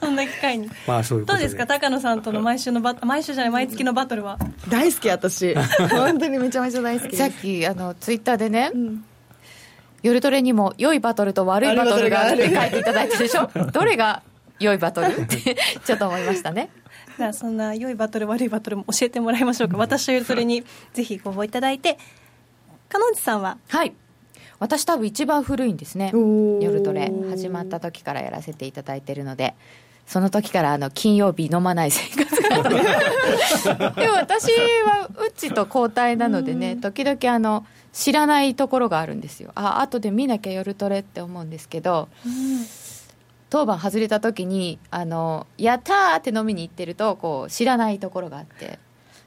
そんな機会に。まあそういうどうですか？高野さんとの毎週のバ毎週じゃない毎月のバトルは？大好き私。本当にめちゃめちゃ大好き。さっき、あの、ツイッターでね、夜トレにも良いバトルと悪いバトルがあるって書いていただいたでしょ？どれが良いバトル？っ てちょっと思いましたね。じゃあそんな良いバトル悪いバトルも教えてもらいましょうか私とゆるトレにぜひご応募いただいてかのんちさんは？はい。私多分一番古いんですね。夜トレ始まった時からやらせていただいてるので、その時からあの金曜日飲まない生活が。でも私はうちと交代なのでね、時々あの、知らないところがあるんですよ。あ、後で見なきゃ夜トレって思うんですけど、当番外れた時に、あの、やったーって飲みに行ってると、こう、知らないところがあって、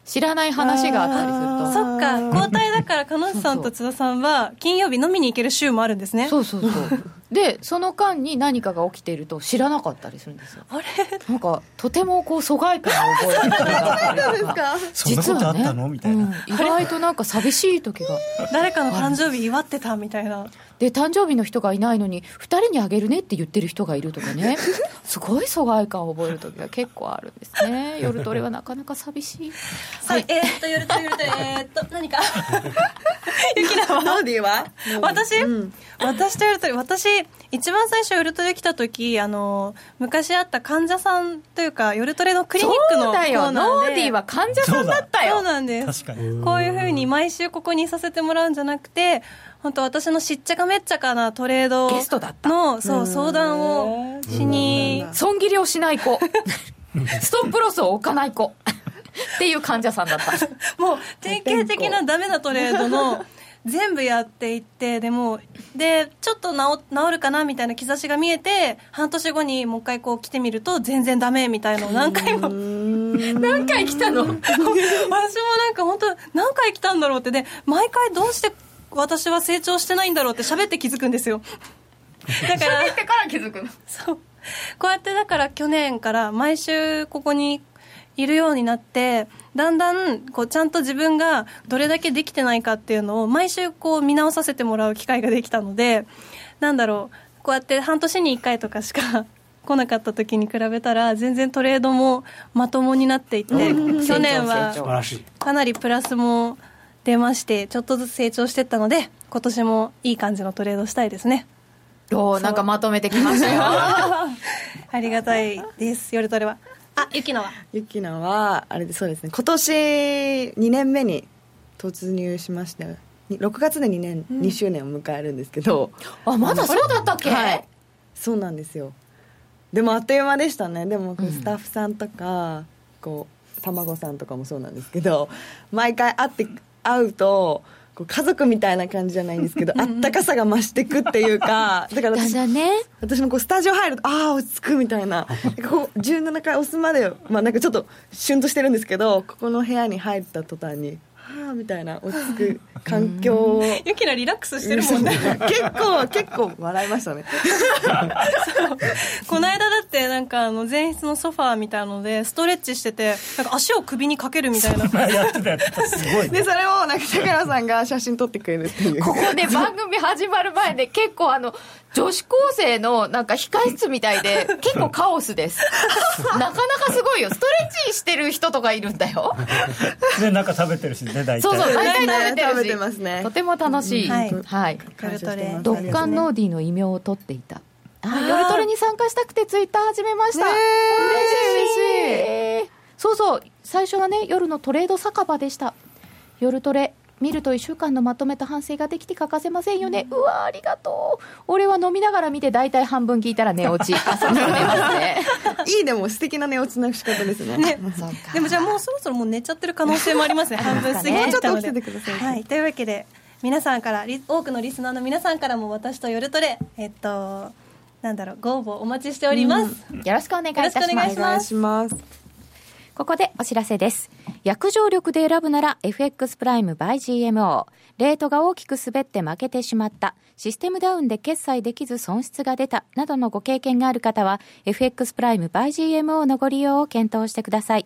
知らない話があったりすると。そっか。交代だからかのんちさんと津田さんは金曜日飲みに行ける週もあるんですね。そうそうそう。でその間に何かが起きていると知らなかったりするんですよ。あれ？なんかとてもこう疎外感を覚える時があったりと か。そんなことあったの？みたいな、うん。意外となんか寂しい時が誰かの誕生日祝ってたみたいなで誕生日の人がいないのに2人にあげるねって言ってる人がいるとかね。すごい疎外感を覚える時が結構あるんですね。夜トレはなかなか寂しい。はい、えー、っと、ゆるとゆると、えー、っと、何か？ゆきなは？ノーディーは私、うん。私とゆるとり、私、一番最初ゆるトレ来た時、あの、昔あった患者さんというか、ゆるトレのクリニックの。そうだよ。ノーディーは患者さんだったよ。そうなんです。確かに。こういうふうに毎週ここにいさせてもらうんじゃなくて、本当私のしっちゃかめっちゃかなトレードゲストだった。の、そう、相談をしに、損切りをしない子。ストップロスを置かない子。っていう患者さんだった。もう典型的なダメなトレードの 全部やっていってでもでちょっと治治るかなみたいな兆しが見えて半年後にもう一回こう来てみると全然ダメみたいのを何回も。何回来たの？私もなんか本当何回来たんだろうって。で毎回どうして私は成長してないんだろうって喋って気づくんですよ。だから喋ってから気づくの？そう。こうやってだから去年から毎週ここにいるようになってだんだんこうちゃんと自分がどれだけできてないかっていうのを毎週こう見直させてもらう機会ができたのでなんだろう。こうやって半年に1回とかしか 来なかった時に比べたら全然トレードもまともになっていて去年はかなりプラスも出ましてちょっとずつ成長していったので今年もいい感じのトレードしたいですね。おなんかまとめてきましたよ。ありがたいです。夜トレは。あゆきのは？ゆきなはあれでそうですね。今年2年目に突入しましたに6月で2年、2周年を迎えるんですけど。あまだそうだったっけ、はい。そうなんですよ。でもあっという間でしたね。でもスタッフさんとか、こう卵さんとかもそうなんですけど毎回会って会うとこう家族みたいな感じじゃないんですけど あったかさが増してくっていうか だから私だんね。私もこうスタジオ入るとああ落ち着くみたいな。な こう17回押すまでまあなんかちょっとシュンとしてるんですけどここの部屋に入った途端にはあみたいな 落ち着く環境を。ゆきのリラックスしてるもんね。結構結構笑いましたね。この間だってなんかあの前室のソファーみたいなのでストレッチしててなんか足を首にかけるみたいな。やってたやってたすごいね。でそれをなんか高原さんが写真撮ってくれるっていう。ここね番組始まる前で結構あの女子高生のなんか控室みたいで 結構カオスです。なかなかすごいよ。ストレッチしてる人とかいるんだよ。ねなんか食べてるしね大体。そうそう大体食べてるし。食べてますね。とても楽しい、うん。はい。はい。感謝してます。ドッカンノーディーの異名を取っていた。あ夜トレに参加したくてツイッター始めました、ね嬉しい嬉しい。そうそう。最初はね夜のトレード酒場でした。夜トレ見ると1週間のまとめた反省ができて欠かせませんよね、うわありがとう。俺は飲みながら見て大体半分聞いたら寝落ち。ね。いいでも素敵な寝落ちの仕方ですね。そうか。でもじゃあもうそろそろもう寝ちゃってる可能性もありますね。半分過ぎちょっと起きててください。はい、というわけで皆さんからリ多くのリスナーの皆さんからも私と夜トレえっとなんだろうご応募お待ちしております、よろしくお願いいたしよろしくお願いいしますここでお知らせです。約定力で選ぶなら FX プライム by GMO。レートが大きく滑って負けてしまった。システムダウンで決済できず損失が出た。などのご経験がある方は FX プライム by GMO のご利用を検討してください。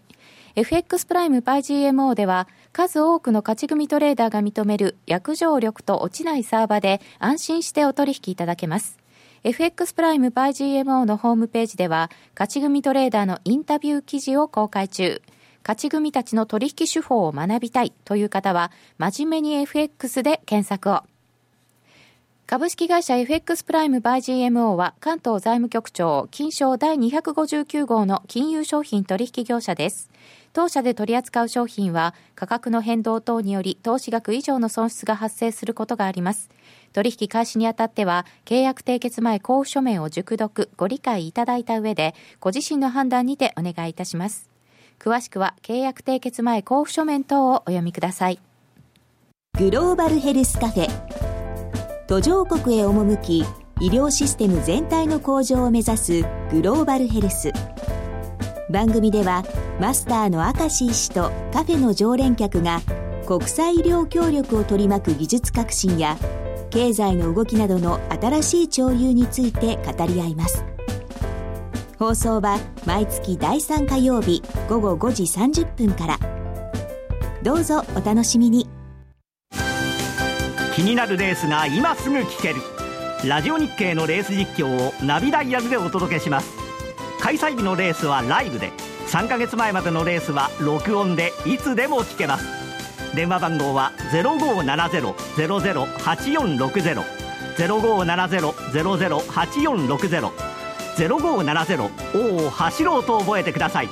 FX プライム by GMO では数多くの勝ち組トレーダーが認める約定力と落ちないサーバーで安心してお取引いただけます。FX プライム by GMO のホームページでは、勝ち組トレーダーのインタビュー記事を公開中。勝ち組たちの取引手法を学びたいという方は、真面目に FX で検索を。株式会社 FX プライムバイ GMO は関東財務局長金賞第259号の金融商品取引業者です。当社で取り扱う商品は価格の変動等により投資額以上の損失が発生することがあります。取引開始にあたっては契約締結前交付書面を熟読ご理解いただいた上でご自身の判断にてお願いいたします。詳しくは契約締結前交付書面等をお読みください。グローバルヘルスカフェ途上国へ赴き医療システム全体の向上を目指すグローバルヘルス番組ではマスターの明石医師とカフェの常連客が国際医療協力を取り巻く技術革新や経済の動きなどの新しい潮流について語り合います。放送は毎月第3火曜日午後5時30分から。どうぞお楽しみに。気になるレースが今すぐ聞ける。ラジオ日経のレース実況をナビダイヤルでお届けします。開催日のレースはライブで3ヶ月前までのレースは録音でいつでも聞けます。電話番号は0570-008460 0570-008460 0570おお走ろうと覚えてください。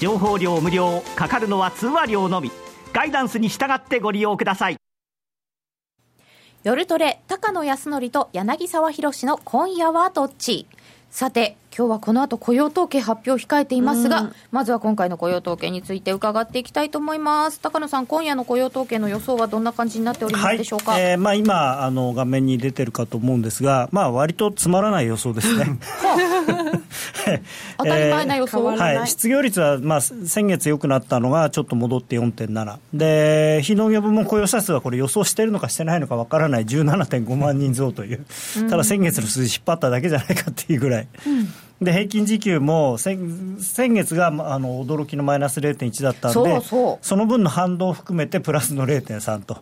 情報料無料かかるのは通話料のみ。ガイダンスに従ってご利用ください。夜トレ、高野康則と柳沢博の今夜はどっち？さて、今日はこの後雇用統計発表控えていますが、まずは今回の雇用統計について伺っていきたいと思います。高野さん今夜の雇用統計の予想はどんな感じになっておりますでしょうか、はいえーまあ、今あの画面に出てるかと思うんですが、まあ割とつまらない予想ですね。当たり前な予想、えーはい、失業率は、まあ、先月良くなったのがちょっと戻って4.7で非農業部門雇用者数はこれ予想してるのかしてないのかわからない17.5万人増という、ただ先月の数字引っ張っただけじゃないかっていうぐらい、で平均時給も先先月がまああの驚きのマイナス0.1だったんでその分の反動を含めてプラスの0.3と、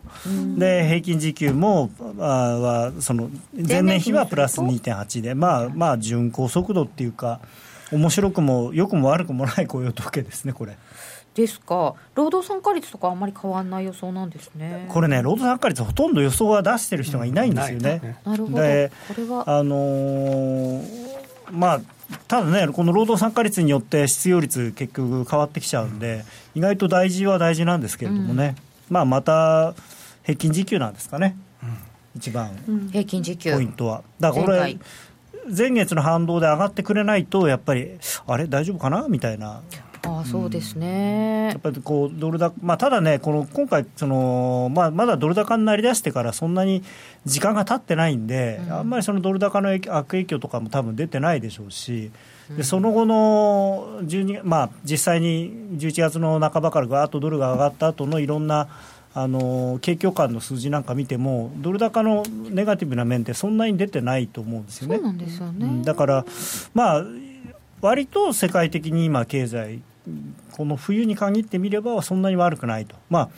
で平均時給もあはその前年比はプラス2.8で、まあ、まあ巡航速度っていうか、面白くも良くも悪くもない雇用統計ですね、これ。ですか。労働参加率とかあんまり変わらない予想なんですね。これね、労働参加率、ほとんど予想は出してる人がいないんですよね。なるほど。でこれは。あのーまあ、ただね、この労働参加率によって失業率、結局変わってきちゃうんで、意外と大事は大事なんですけれどもね、まあ、また平均時給なんですかね、一番平均時給。ポイントは。だからこれ前月の反動で上がってくれないと、やっぱり、あれ、大丈夫かな？みたいなああそうですね。やっぱりこうドル高、まあ、ただね、この今回その、まあ、まだドル高になりだしてから、そんなに時間が経ってないんで、あんまりそのドル高の悪影響とかも多分出てないでしょうし、でその後の12、まあ、実際に11月の半ばからガーッとドルが上がった後のいろんなあの景況感の数字なんか見ても、ドル高のネガティブな面ってそんなに出てないと思うんですよね。よね、うん。だから、まあ、割と世界的に今、経済、この冬に限ってみれば、そんなに悪くないと、ま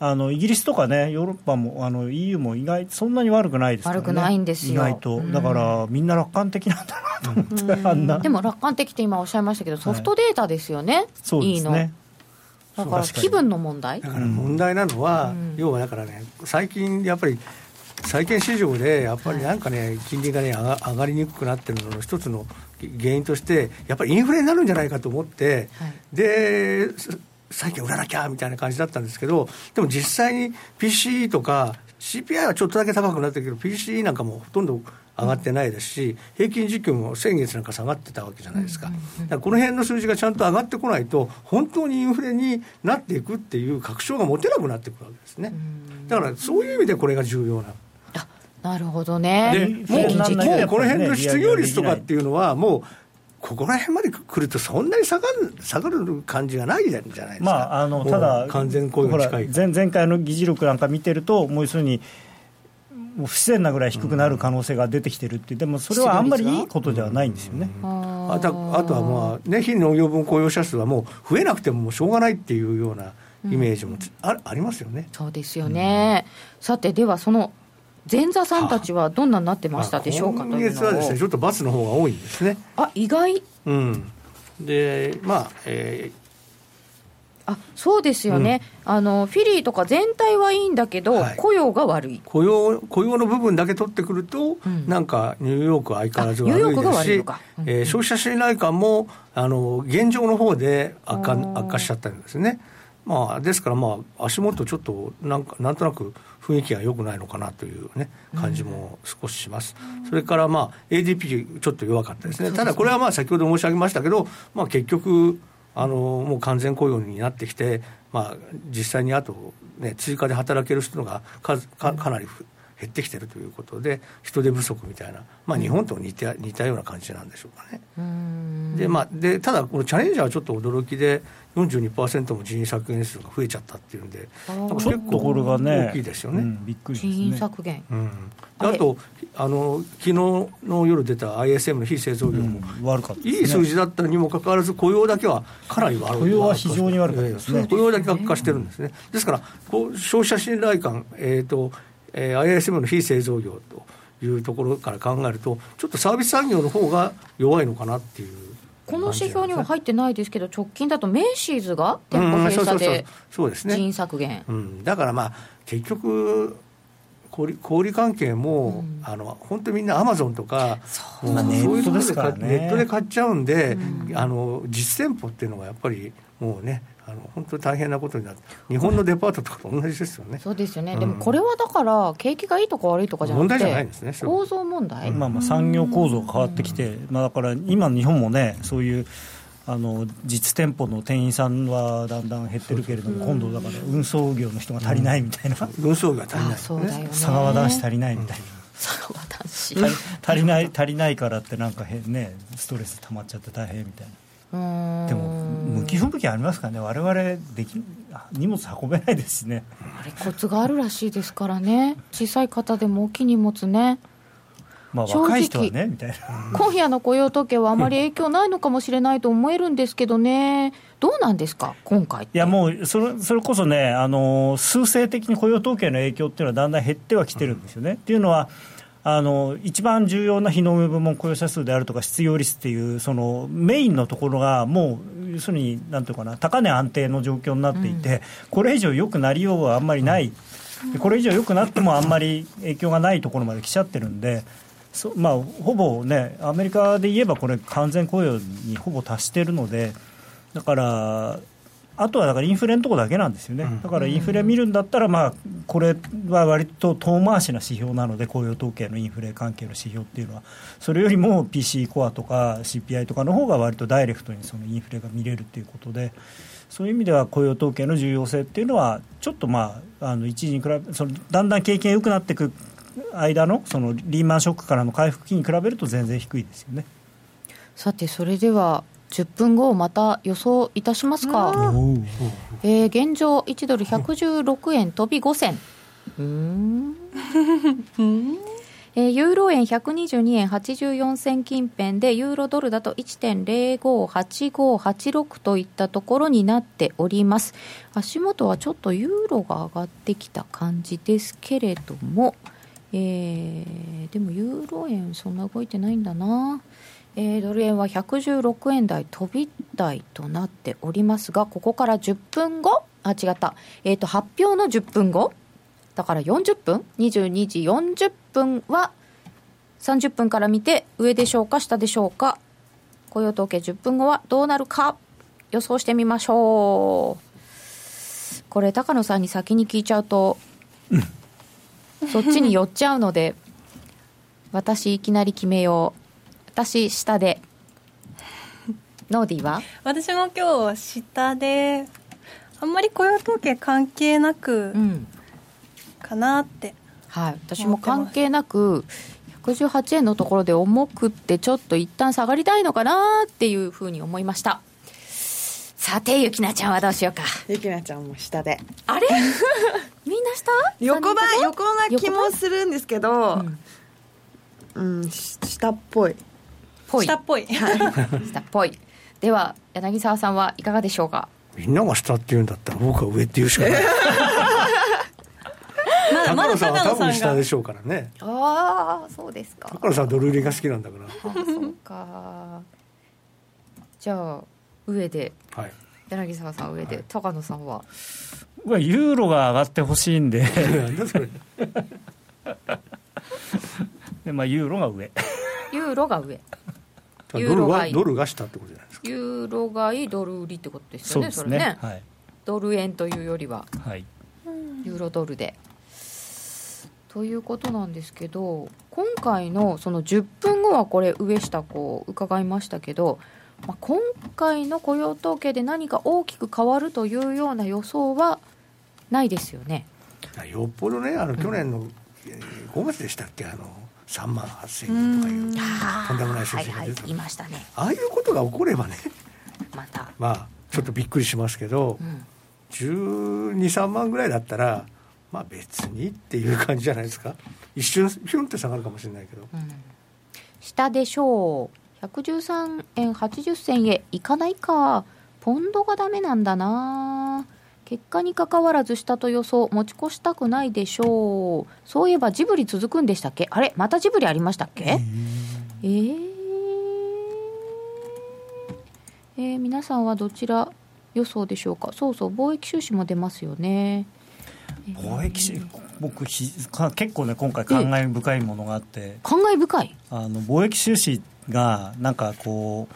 あ、あのイギリスとかね、ヨーロッパもあの EU も意外、そんなに悪くないですからね、悪くないんですよ。意外と、うん。だからみんな楽観的なんだなと思って、あんな、でも楽観的って今おっしゃいましたけどソフトデータですよね、そういいの。ですね。だから気分の問題。だから問題なのは、要はだからね、最近やっぱり、債券市場でやっぱりなんかね、金利がね上が上がりにくくなってるのの一つの原因として、やっぱりインフレになるんじゃないかと思って、で、債券売らなきゃみたいな感じだったんですけど、でも実際に PCE とか、CPI はちょっとだけ高くなってるけど、PCE なんかもほとんど上がってないですし、平均時給も先月なんか下がってたわけじゃないですか、だからこの辺の数字がちゃんと上がってこないと、本当にインフレになっていくっていう確証が持てなくなってくるわけですね。だからそういう意味でこれが重要な。なるほどね。でもう平均時給もうこの辺の失業率とかっていうのは、もうここら辺まで来ると、そんなに下がる下がる感じがないじゃないですか、まあ、あのただ、完全雇用に近い。前前回の議事録なんか見てると、もう要するに、もう不自然なぐらい低くなる可能性が出てきてるっていう、でもそれはあんまりいいことではないんですよね。あとあとは、まあね、非農業分雇用者数はもう増えなくてももうしょうがないっていうようなイメージもつ、あありますよね。そうですよね、さてではその前座さんたちはどんなになってましたでしょうかと今いうの月はですね、ちをょっとバツの方が多いんですね。あ意外？うん、で、まあ、えあそうですよね、あのフィリーとか全体はいいんだけど、はい。雇用が悪い。ー雇用雇用の部分だけ取ってくると、ん。なんかニューヨークは相変わらず悪いですしうん。えー消費者信頼感もあの現状の方で悪化悪化しちゃったんですね。まあ、ですから、まあ、足元ちょっとなんかなんとなく雰囲気が良くないのかなという、ね、感じも少しします、それから、まあ、ADP ちょっと弱かったですね、ただこれはまあ先ほど申し上げましたけど、まあ、結局あの、もう完全雇用になってきて、まあ、実際にあと、ね、追加で働ける人が数かかなりふ減ってきてるということで、人手不足みたいな、まあ、日本と似て似たような感じなんでしょうかね。でまあ、でただ、このチャレンジャーはちょっと驚きで、42%も人員削減数が増えちゃったっていうんで、なんかちょっとこれがね、大きいですよね。うんびっくりです人員ね。削減、うん。であとあの昨日の夜出た ISM の非製造業も、うん悪かったね。いい数字だったにもかかわらず雇用だけはかなり悪い。雇用は非常に悪かったですね。ええ雇用だけ悪化してるんですね。ですからこう消費者信頼感、えーとえー ISM の非製造業というところから考えるとちょっとサービス産業の方が弱いのかなっていうこの指標には入ってないですけど、直近だとメイシーズが店うん舗閉そうそうそう鎖でそうですね。人員削減、うん、だからまあ結局小売小売関係も、あの本当にみんなアマゾンとかもう。まあネットそういうところですからね。ネットで買っちゃうんで、あの実店舗っていうのがやっぱりもうねあの本当に大変なことになって日本のデパートとかと同じですよね。そうですよね、うん、でもこれはだから景気がいいとか悪いとかじゃなくて問題じゃないですね構造問題、まあ、まあ産業構造が変わってきて、まあ、だから今日本もねそういうあの実店舗の店員さんはだんだん減ってるけれども、今度だから運送業の人が足りないみたいな、運送業が足りない、そうだよね、佐川男子足りないみたいな。佐川男子足りない。足りないからってなんか変ねストレス溜まっちゃって大変みたいなでも向き不向きありますからね？我々でき荷物運べないですしね。あれコツがあるらしいですからね。小さい方でも大きい荷物ね。まあ、若い人はねみたいな。今夜の雇用統計はあまり影響ないのかもしれないと思えるんですけどね、どうなんですか、今回いやもうそれ、それこそねあの、数勢的に雇用統計の影響っていうのはだんだん減ってはきてるんですよね。っていうのは、あの一番重要な非農業部門雇用者数であるとか失業率っていうそのメインのところがもう要するになんていうかな高値安定の状況になっていて、うん、これ以上良くなりようはあんまりない、うん、これ以上良くなってもあんまり影響がないところまで来ちゃってるんで。そまあ、ほぼね、アメリカで言えばこれ、完全雇用にほぼ達しているので、だから、あとはだからインフレのところだけなんですよね、だからインフレ見るんだったら、まあ、これは割と遠回しな指標なので、雇用統計のインフレ関係の指標っていうのは、それよりも PC コアとか CPI とかの方が割とダイレクトにそのインフレが見れるということで、そういう意味では雇用統計の重要性っていうのは、ちょっとまあ、あの一時に比べそのだんだん経験良くなっていく間のそのリーマンショックからの回復期に比べると全然低いですよね。さてそれでは10分後また予想いたしますか、えー、現状1ドル116円飛び5銭。うん。えー、ユーロ円122円84銭近辺でユーロドルだと1.058586といったところになっております。足元はちょっとユーロが上がってきた感じですけれども、えー、でもユーロ円そんな動いてないんだなえー、ドル円は116円台飛び台となっておりますが、ここから10分後、あ、違った、えっ、ー、と、発表の10分後、だから40分、22時40分は、30分から見て、上でしょうか、下でしょうか、雇用統計10分後はどうなるか、予想してみましょう。これ、高野さんに先に聞いちゃうと、そっちに寄っちゃうので、私いきなり決めよう。私下で。ノーディーは？私も今日下であんまり雇用統計関係なくかなって、うん、はい。私も関係なく118円のところで重くってちょっと一旦下がりたいのかなっていうふうに思いました。さてゆきなちゃんはどうしようか。ゆきなちゃんも下で。あれ？みんな下？横ば横な気もするんですけどうん、うん、下っぽい下っぽい。下っぽい。では柳沢さんはいかがでしょうか？みんなが下って言うんだったら僕は上って言うしかない。高野さんは多分下でしょうからね。ああそうですか。高野さんはドル売りが好きなんだから。あそうか。じゃあ上で、はい、柳沢さん上で、はい、高野さんは？ユーロが上がってほしいんで。でまあユーロが上。ユーロが上ドルがドルが下ってことじゃないですか。ユーロ買いドル売りってことですよねそ、ね、れね、はい、ドル円というよりは、はい、ユーロドルで。ということなんですけど今回のその10分後はこれ上下こう伺いましたけど、まあ、今回の雇用統計で何か大きく変わるというような予想はないですよね。よっぽどねあの去年の5月でしたっけあの3万8000人とかいうとんでもない数字が出て、はいはい、ましたね。ああいうことが起こればねまた。まあちょっとびっくりしますけど、うん、1 2 3万ぐらいだったらまあ別にっていう感じじゃないですか。一瞬ピュンって下がるかもしれないけど、うん、下でしょう。113円80銭へいかないか。ポンドがダメなんだな結果にかかわらず下と予想持ち越したくないでしょう。そういえばジブリ続くんでしたっけ？あれ？またジブリありましたっけ？えー、えー、皆さんはどちら予想でしょうか？そうそう貿易収支も出ますよね。貿易収僕ひ結構ね今回感慨深いものがあって。感慨深い？あの貿易収支がなんかこう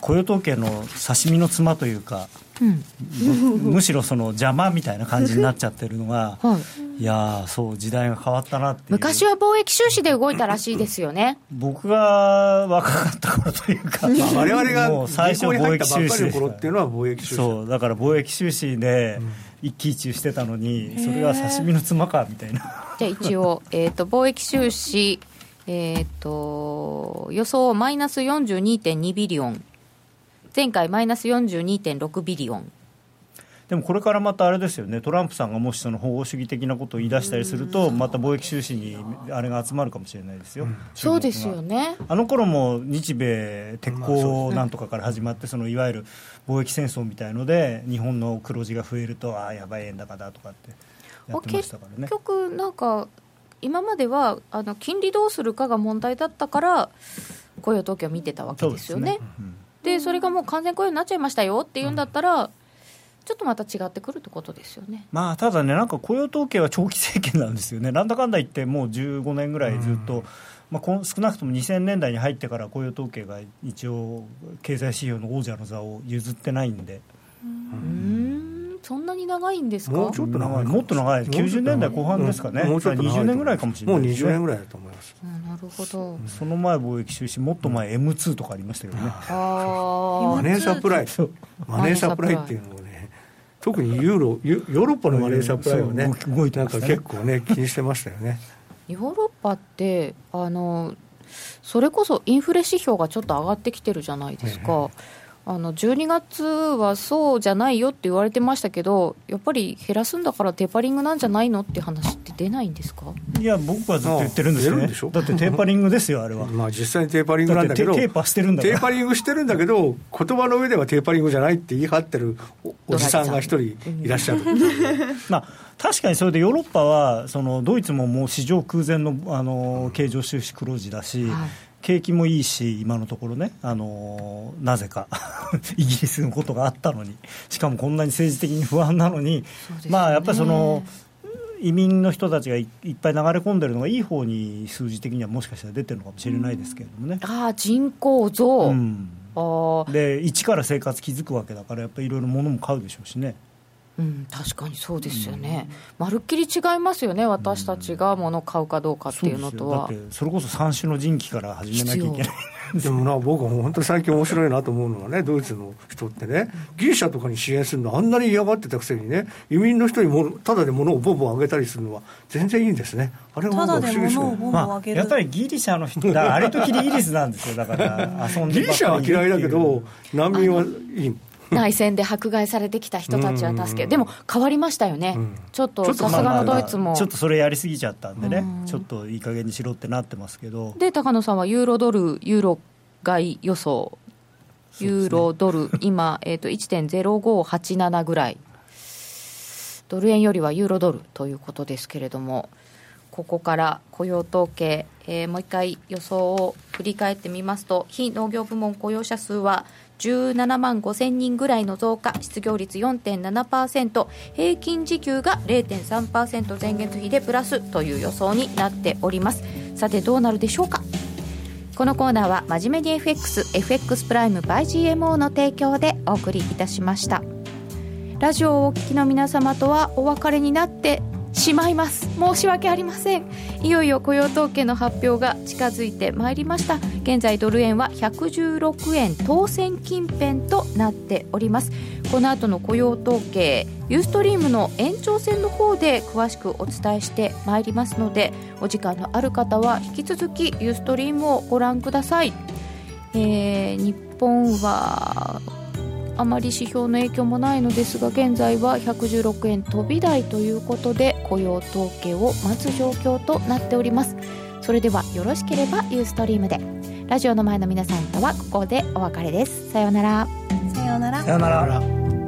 雇用統計の刺身の妻というか、うん、むしろその邪魔みたいな感じになっちゃってるのが、はい、いやそう時代が変わったなって昔は貿易収支で動いたらしいですよね。僕が若かった頃というか 我々がもう最初貿易収支っていうのは貿易収支。そうだから貿易収支で一喜一憂してたのにそれが刺身の妻かみたいな。じゃあ一応、えーと、貿易収支えーと予想マイナス42.2ビリオン前回マイナス42.6ビリオン。でもこれからまたあれですよね、トランプさんがもしその保護主義的なことを言い出したりすると、また貿易収支にあれが集まるかもしれないですよ、うん、そうですよね。あの頃も日米鉄鋼なんとかから始まって、そのいわゆる貿易戦争みたいので、日本の黒字が増えると、ああ、やばい円高だとかってやってましたからね。結局なんか今まではあの金利どうするかが問題だったから雇用統計を見てたわけですよね。でそれがもう完全雇用になっちゃいましたよっていうんだったら、うん、ちょっとまた違ってくるってことですよね、まあ、ただね、なんか雇用統計は長期政権なんですよね、なんだかんだ言って、もう15年ぐらいずっと、うん、まあ、少なくとも2000年代に入ってから雇用統計が一応、経済指標の王者の座を譲ってないんで。うんそんなに長いんですか？もうちょっと長いもっと長い。90年代後半ですかね、もうちょっと20年ぐらいかもしれない、ね、もう20年ぐらいだと思います、なるほど。その前貿易収支もっと前 M2 とかありましたけどね、マネーサプライ。マネーサプライっていうのをね特にユーロヨーロッパのマネーサプライはね動いてなんか結構ね気にしてましたよね。ヨーロッパってあのそれこそインフレ指標がちょっと上がってきてるじゃないですか、あの12月はそうじゃないよって言われてましたけど、やっぱり減らすんだからテーパリングなんじゃないのって話って出ないんですか？いや、僕はずっと言ってるんですよ、ね、だってテーパリングですよ、あれは。まあ実際にテーパリングなんだけど、テーパしてるんだテーパリングしてるんだけど、言葉の上ではテーパリングじゃないって言い張ってるおじさんが一人いらっしゃる。まあ確かにそれでヨーロッパはそのドイツももう史上空前のあの経常収支黒字だし、はい景気もいいし、今のところね、あのなぜか イギリスのことがあったのに、しかもこんなに政治的に不安なのに、ね、まあやっぱりその。移民の人たちがいっぱい流れ込んでるのがいい方に数字的にはもしかしたら出てるのかもしれないですけれどもね。ああ人口増、うん、あで一から生活築くわけだからやっぱりいろいろ物も買うでしょうしね。うん、確かにそうですよね、まるっきり違いますよね、私たちが物を買うかどうかっていうのとは。それこそ三種の神器から始めなきゃいけない。でもな、僕は本当に最近面白いなと思うのはね、ドイツの人ってね、ギリシャとかに支援するの、あんなに嫌がってたくせにね、移民の人にもただで物をボンボンあげたりするのは、全然いいんですね、あれは不思議ですね、まあ、やっぱりギリシャの人があれときりイリスなんですよ、だから遊んでギリシャは嫌いだけど、難民はいい。内戦で迫害されてきた人たちは助け、でも変わりましたよね、うん、ちょっとさすがのドイツも、ちょっとそれやりすぎちゃったんでね、うん、ちょっといい加減にしろってなってますけど。で、高野さんはユーロドル、ユーロ買い予想、ユーロドル、今、えー、と1.0587ぐらい、ドル円よりはユーロドルということですけれども。ここから雇用統計、えー、もう一回予想を振り返ってみますと非農業部門雇用者数は17万5000人ぐらいの増加失業率4.7%平均時給が0.3%前月比でプラスという予想になっております。さてどうなるでしょうか？このコーナーは真面目に FXFX プライム by GMO の提供でお送りいたしました。ラジオをお聞きの皆様とはお別れになってしまいます。申し訳ありません。いよいよ雇用統計の発表が近づいてまいりました。現在ドル円は116円当選近辺となっております。この後の雇用統計ユーストリームの延長戦の方で詳しくお伝えしてまいりますのでお時間のある方は引き続きユーストリームをご覧ください、えー、日本はあまり指標の影響もないのですが現在は116円飛び台ということで雇用統計を待つ状況となっております。それではよろしければユーストリームで。ラジオの前の皆さんとはここでお別れです。さようなら。さようなら。さようなら